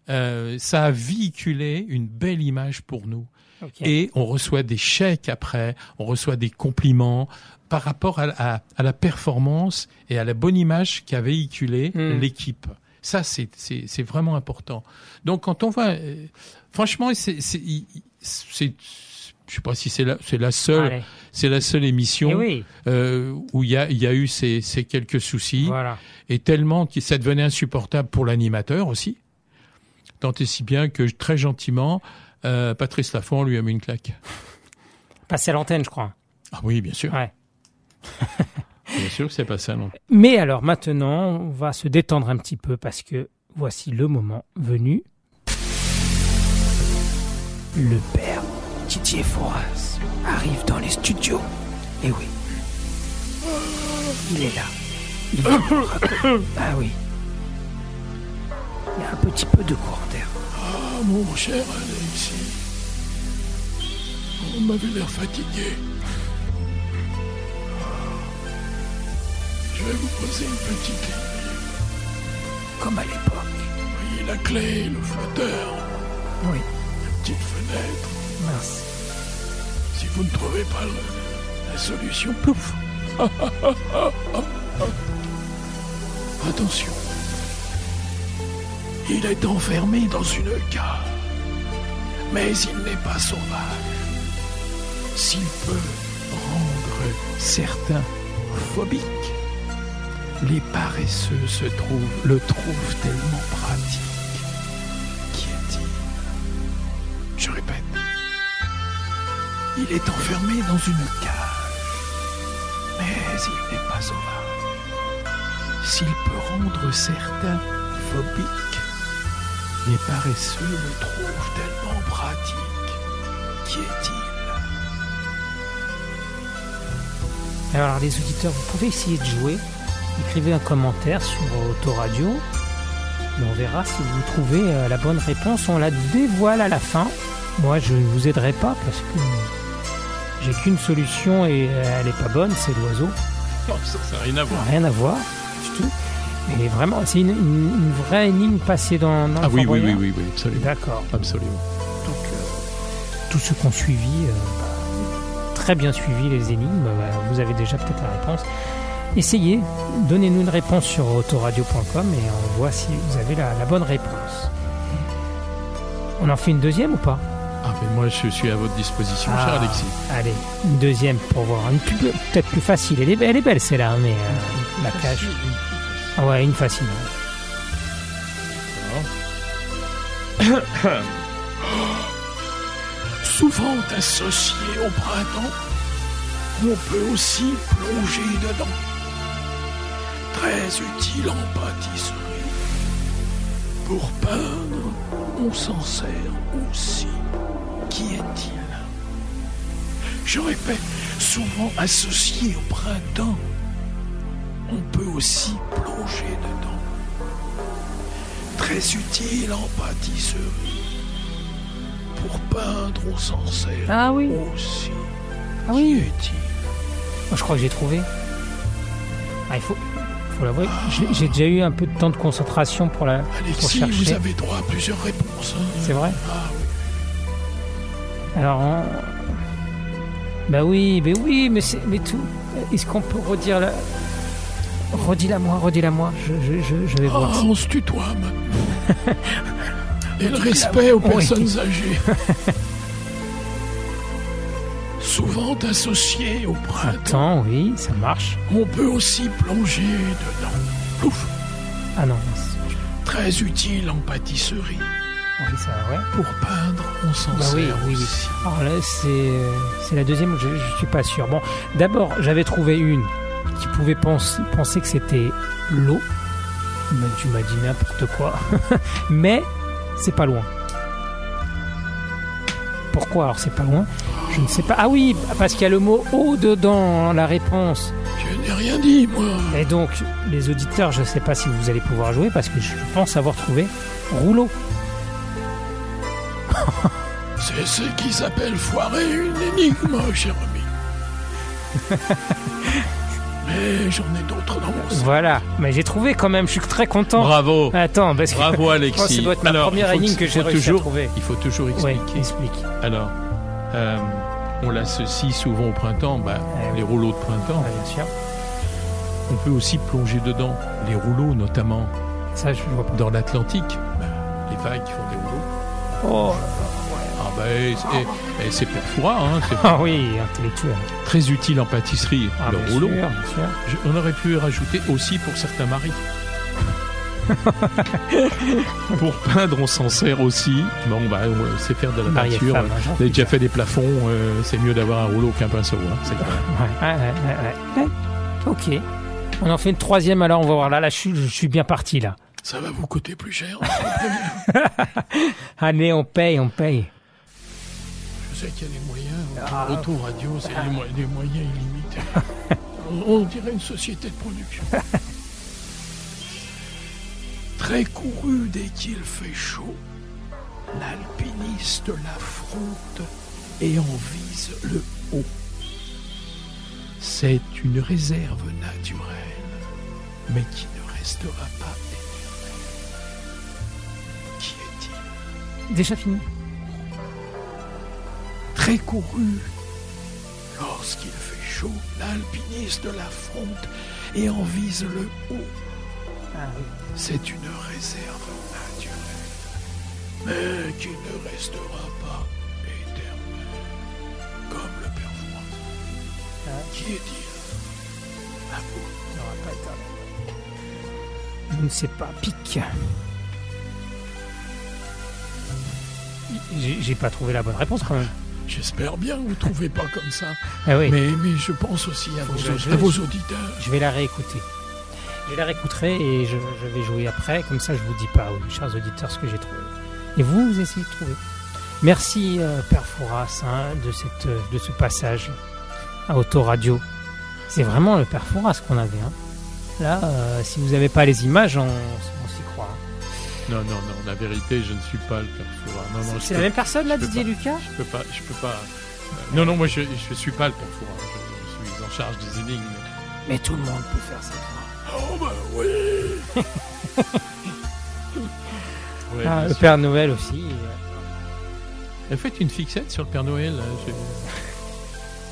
euh, ça a véhiculé une belle image pour nous. Et on reçoit des chèques après, on reçoit des compliments par rapport à, à- à la performance et à la bonne image qu'a véhiculé Mm. l'équipe. Ça, c'est- vraiment important. Donc, quand on voit, euh, franchement, c'est, je sais pas si c'est la, c'est la seule, Allez. c'est la seule émission Eh oui. euh, où il y a, il y a eu ces, ces quelques soucis, Voilà. et tellement que ça devenait insupportable pour l'animateur aussi. Tant et si bien que très gentiment, euh, Patrice Laffont lui a mis une claque. Passer à l'antenne, je crois. Ah oui, bien sûr. Ouais. Bien sûr que c'est pas ça, non. Mais alors maintenant, on va se détendre un petit peu parce que voici le moment venu. Le père Didier Foras arrive dans les studios. Et oui. Il est là. Il Ah oui. Il y a un petit peu de courant d'air. Ah, mon cher Alexis, on m'avait l'air fatigué. Je vais vous poser une petite ligne. Comme à l'époque. Oui, la clé, le flotteur, Oui. la petite fenêtre. Mince. Si vous ne trouvez pas le- la solution, plouf Attention. Il est enfermé dans une cage. Mais il n'est pas sauvage. S'il peut rendre certains phobiques, les paresseux se trouvent, le trouvent tellement pratique. Qui est-il? Je répète. Il est enfermé dans une cage. Mais il n'est pas sauvage. S'il peut rendre certains phobiques, les paresseux le trouvent tellement pratique. Qui est-il? Alors les auditeurs, vous pouvez essayer de jouer. Écrivez un commentaire sur Autoradio. Et on verra si vous trouvez euh, la bonne réponse. On la dévoile à la fin. Moi, je ne vous aiderai pas parce que j'ai qu'une solution et euh, elle n'est pas bonne, c'est l'oiseau. Non, ça n'a rien à voir. Rien à voir du tout. Mais vraiment, c'est une, une- une vraie énigme passée dans, dans Ah le oui, oui, oui, oui, oui, absolument. D'accord. Absolument. Donc, euh, tous ceux qui ont suivi, euh, bah, très bien suivi les énigmes, bah, vous avez déjà peut-être la réponse. Essayez, donnez-nous une réponse sur autoradio.com et on voit si vous avez la, la bonne réponse. On en fait une deuxième ou pas? Ah, mais moi, je suis à votre disposition, cher Ah, Alexis. Allez, une deuxième pour voir. Une peut-être plus facile. Elle est, elle est belle celle-là, mais euh, la cage. Ah ouais, une facile. Souvent associé au printemps, on peut aussi plonger dedans. Très utile en pâtisserie. Pour peindre, on s'en sert aussi. Qui est-il? Je répète, souvent associé au printemps, on peut aussi plonger dedans. Très utile en pâtisserie. Pour peindre, on s'en sert Ah oui. aussi. Ah oui. Moi, je crois que j'ai trouvé. Ah, il faut, faut l'avouer. J'ai- déjà eu un peu de temps de concentration pour la pour Alexis, chercher. vous avez droit à plusieurs réponses. hein. C'est vrai Ah. Alors, on- bah oui, mais oui, mais c'est, mais tout. Est-ce qu'on peut redire la, redis-la moi, redis-la moi. Je, je, je, je vais voir. Ah, on se tutoie. Et le respect aux Oui. personnes âgées. Souvent associé au printemps, oui, ça marche. on peut aussi plonger dedans. Ouf, Ah non, très utile en pâtisserie. oui, ça, ouais. Pour peindre, on s'en Bah sert oui, oui. Alors là, c'est, c'est la deuxième, je, je suis pas sûr. Bon, d'abord, j'avais trouvé une qui pouvait penser, penser que c'était l'eau. Mais tu m'as dit n'importe quoi. Mais c'est pas loin. Pourquoi? Alors c'est pas loin Je ne sais pas. Ah oui, parce qu'il y a le mot eau dedans, la réponse. Je n'ai rien dit, moi. Et donc, les auditeurs, je ne sais pas si vous allez pouvoir jouer parce que je pense avoir trouvé rouleau. C'est ce qui s'appelle foirer une énigme, cher ami. Mais j'en ai d'autres dans mon sac. Voilà, mais j'ai trouvé quand même, je suis très content. Bravo. Attends, parce que Bravo je pense que Alexis. ça doit être ma Alors, première énigme que il j'ai réussi toujours, à trouver. Il faut toujours Ouais, expliquer. explique. Alors, euh, on l'associe souvent au printemps, bah, les rouleaux de printemps. bien sûr. On peut aussi plonger dedans. Les rouleaux, notamment. Ça, je vois pas. Dans l'Atlantique, bah, les vagues font des rouleaux. Oh, Ah bah, et, et- et c'est Perfora, hein, Ah oui, intellectuel. très utile en pâtisserie, Ah, le bien rouleau. sûr, bien sûr. Je- on aurait pu rajouter aussi pour certains maris. pour peindre, on s'en sert aussi. Bon, bah, on sait faire de la peinture. femme, hein, j'en J'ai déjà fait des plafonds. euh, c'est mieux d'avoir un rouleau qu'un pinceau. hein, c'est. Ouais. Ok. On en fait une troisième alors, on va voir. Là, là je, suis, je suis bien parti là. Ça va vous coûter plus cher. Allez, on paye, on paye. Je sais qu'il y a des moyens. Ah. Auto radio, c'est des, mo- des moyens illimités. on, on dirait une société de production. Très couru dès qu'il fait chaud, l'alpiniste l'affronte et en vise le haut. C'est une réserve naturelle, mais qui ne restera pas éternelle. Qui est-il? Déjà fini. très couru. Lorsqu'il fait chaud, l'alpiniste l'affronte et en vise le haut. C'est une réserve naturelle, mais qui ne restera pas éternelle, comme le père Froid. Qui est-il À vous. Je ne sais pas, pique. J'ai pas trouvé la bonne réponse quand même. J'espère bien que vous ne trouvez pas comme ça. Ah oui. mais, mais je pense aussi à, vos, à auditeurs. Je vais la réécouter. Je la réécouterai et je, je vais jouer après. Comme ça, je vous dis pas, chers auditeurs, ce que j'ai trouvé. Et vous, vous essayez de trouver. Merci, euh, Père Fouras, hein, de, cette, euh, de ce passage à Autoradio. C'est vraiment le Père Fouras qu'on avait. hein. Là, euh, si vous n'avez pas les images, on, on s'y croit. hein. Non, non, non. La vérité, je ne suis pas le non, je C'est la même personne, là, Didier pas- Lucas Je peux pas. Je peux pas. euh, Non, non, moi, je ne suis pas le Perfora. Je, je suis en charge des énigmes. Mais tout le monde peut faire ça. Oh bah oui Ouais, Ah, le. Père Noël aussi. Euh, Faites une fixette sur le Père Noël.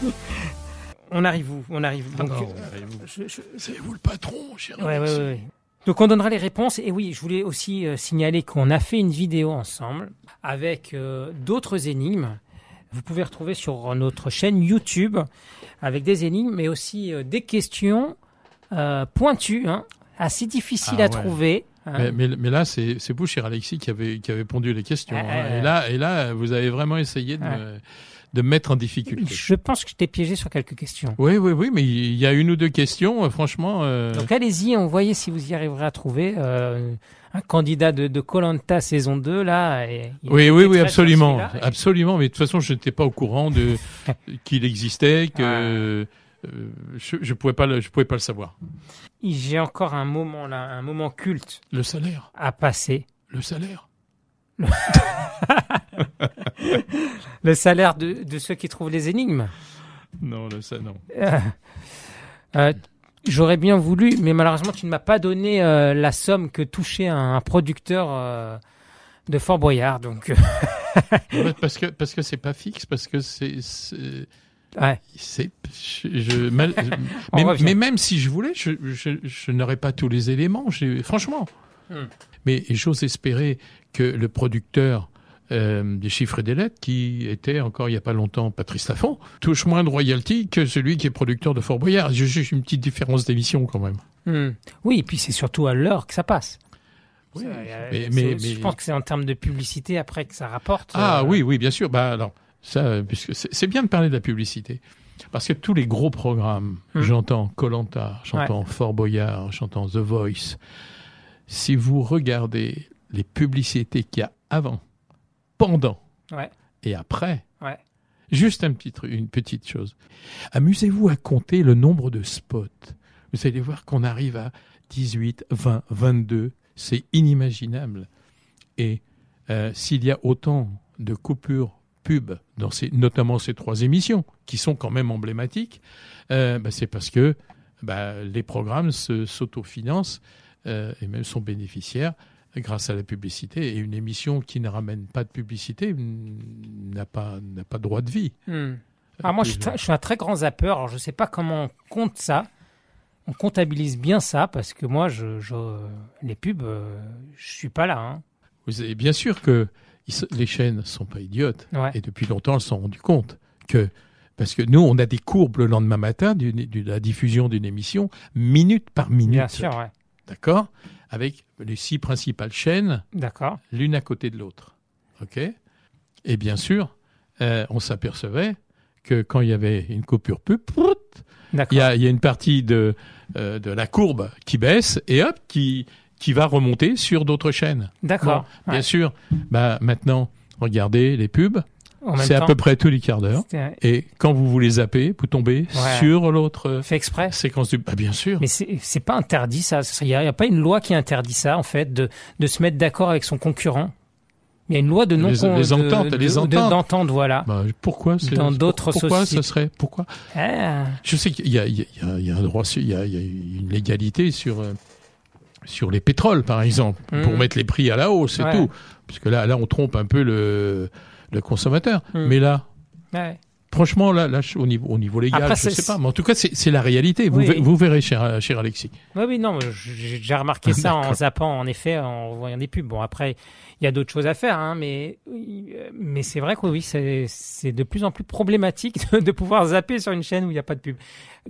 je- on arrive où? On arrive. Donc, non, euh, arrive-vous. je- je- C'est vous le patron, cher Ouais, ouais, ouais, ouais. Donc on donnera les réponses. Et oui, je voulais aussi euh, signaler qu'on a fait une vidéo ensemble avec euh, d'autres énigmes. Vous pouvez retrouver sur notre chaîne YouTube avec des énigmes, mais aussi euh, des questions euh, pointues, hein, assez difficiles Ah à ouais. trouver. hein. Mais, mais, mais là, c'est c'est vous, cher Alexis, qui avez, qui avez pondu les questions. Ah, hein. ah, Et, là, et là, vous avez vraiment essayé de, me, de me mettre en difficulté. Je pense que je t'ai piégé sur quelques questions. Oui, oui, oui, mais il y a une ou deux questions, euh, franchement. euh, Donc allez-y, on voyez si vous y arriverez à trouver un candidat de Colanta saison 2 là. et Oui, oui, oui, absolument, absolument. Mais de toute façon, je n'étais pas au courant de qu'il existait, que je, je pouvais pas, le, je pouvais pas le savoir. J'ai encore un moment là, un moment culte Le salaire. à passer. Le salaire. Le salaire de, de ceux qui trouvent les énigmes. Non, le non. Euh, euh, J'aurais bien voulu, mais malheureusement, tu ne m'as pas donné euh, la somme que touchait un, un producteur euh, de Fort Boyard. Donc, euh, parce que parce que c'est pas fixe, parce que c'est ouais. c'est je, je- mal- On mais, même si je voulais, je, je, je n'aurais pas tous les éléments. Franchement. Hmm. Mais j'ose espérer que le producteur euh, des chiffres et des lettres, qui était encore il n'y a pas longtemps Patrice Laffont, touche moins de royalties que celui qui est producteur de Fort Boyard. J'ai juste une petite différence d'émission quand même. Hmm. Oui, et puis c'est surtout à l'heure que ça passe. Oui, Ça, euh, mais- Je pense que c'est en termes de publicité après que ça rapporte. Ah euh, oui, oui, bien sûr. Bah alors, ça, euh, puisque c'est bien de parler de la publicité. Parce que tous les gros programmes, Hmm. j'entends Colanta, j'entends Fort Boyard, j'entends The Voice. Si vous regardez les publicités qu'il y a avant, pendant Ouais. et après, Ouais. juste un petit truc, une petite chose. Amusez-vous à compter le nombre de spots. Vous allez voir qu'on arrive à 18, 20, 22. C'est inimaginable. Et euh, s'il y a autant de coupures pub dans ces, notamment ces trois émissions, qui sont quand même emblématiques, euh, bah, c'est parce que bah, les programmes s'autofinancent euh, et même sont bénéficiaires grâce à la publicité. Et une émission qui ne ramène pas de publicité n'a pas, n'a pas droit de vie. Hmm. Alors moi, je suis, très- je suis un très grand zappeur. Alors je sais pas comment on compte ça. On comptabilise bien ça parce que moi, je, je- les pubs, euh, je suis pas là. hein. Vous savez, bien sûr que se- les chaînes sont pas idiotes. Ouais. Et depuis longtemps, elles se sont rendues compte que parce que nous, on a des courbes le lendemain matin de la diffusion d'une émission, minute par minute. Bien sûr, ouais. D'accord? Avec les six principales chaînes, D'accord. l'une à côté de l'autre. OK? Et bien sûr, euh, on s'apercevait que quand il y avait une coupure pub, prout, D'accord. il y a, il y a une partie de, euh, de la courbe qui baisse et hop, qui, qui va remonter sur d'autres chaînes. D'accord. Bon, bien sûr, bah, maintenant, regardez les pubs. C'est à peu près tous les quarts d'heure. Et quand vous voulez zapper, vous tombez Ouais. sur l'autre fait exprès. séquence du... Bah, bien sûr. Mais c'est pas interdit ça. Il n'y a, pas une loi qui interdit ça en fait de, de se mettre d'accord avec son concurrent. Il y a une loi de non Les- les ententes, de, les ententes. d'entente, voilà. Bah, pourquoi Dans d'autres Pourquoi sociétés. ce serait Pourquoi Ah. Je sais qu'il y y y a un droit, il y a, il y a une légalité sur euh, sur les pétroles, par exemple, Mm. pour mettre les prix à la hausse, c'est Ouais. tout. Parce que là, là, on trompe un peu le le consommateur. Mm. Mais là, Ouais. franchement, là, là, au niveau au niveau légal, Après, je c'est- sais pas. Mais en tout cas, c'est la réalité. Vous, Oui. ve- vous verrez, cher cher Alexis. Oui, oui, non, j'ai déjà remarqué ça en zappant, en effet, en voyant des pubs. Bon, après, il y a d'autres choses à faire, hein, mais, euh, mais c'est vrai que oui, c'est c'est de plus en plus problématique de, de pouvoir zapper sur une chaîne où il n'y a pas de pub.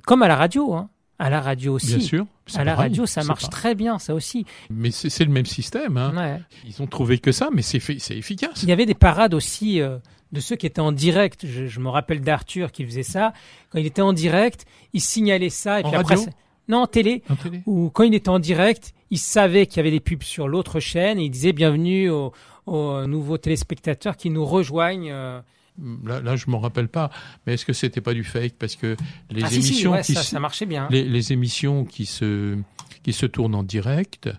Comme à la radio, hein. À la radio aussi. Bien sûr, À la pareil, radio, ça marche pareil. très bien, ça aussi. Mais c'est le même système. Hein. Ouais. Ils ont trouvé que ça, mais c'est efficace. Il y avait des parades aussi euh, de ceux qui étaient en direct. Je, je me rappelle d'Arthur qui faisait ça. Quand il était en direct, il signalait ça. Et En puis radio non, en télé. En télé Ou quand il était en direct, il savait qu'il y avait des pubs sur l'autre chaîne et il disait bienvenue aux, aux nouveaux téléspectateurs qui nous rejoignent. euh. Là, là, je m'en rappelle pas. Mais est-ce que c'était pas du fake? Parce que les Ah, si, si, émissions ouais, qui ça, se- ça marchait bien. les, les émissions qui se qui se tournent en direct,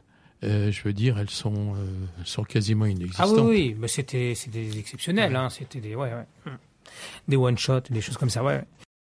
euh, je veux dire, elles sont euh, elles sont quasiment Ah inexistantes. oui, oui, mais c'était c'était des exceptionnels. Hein, c'était des ouais, ouais. Des one shot, des choses comme ça. Ouais.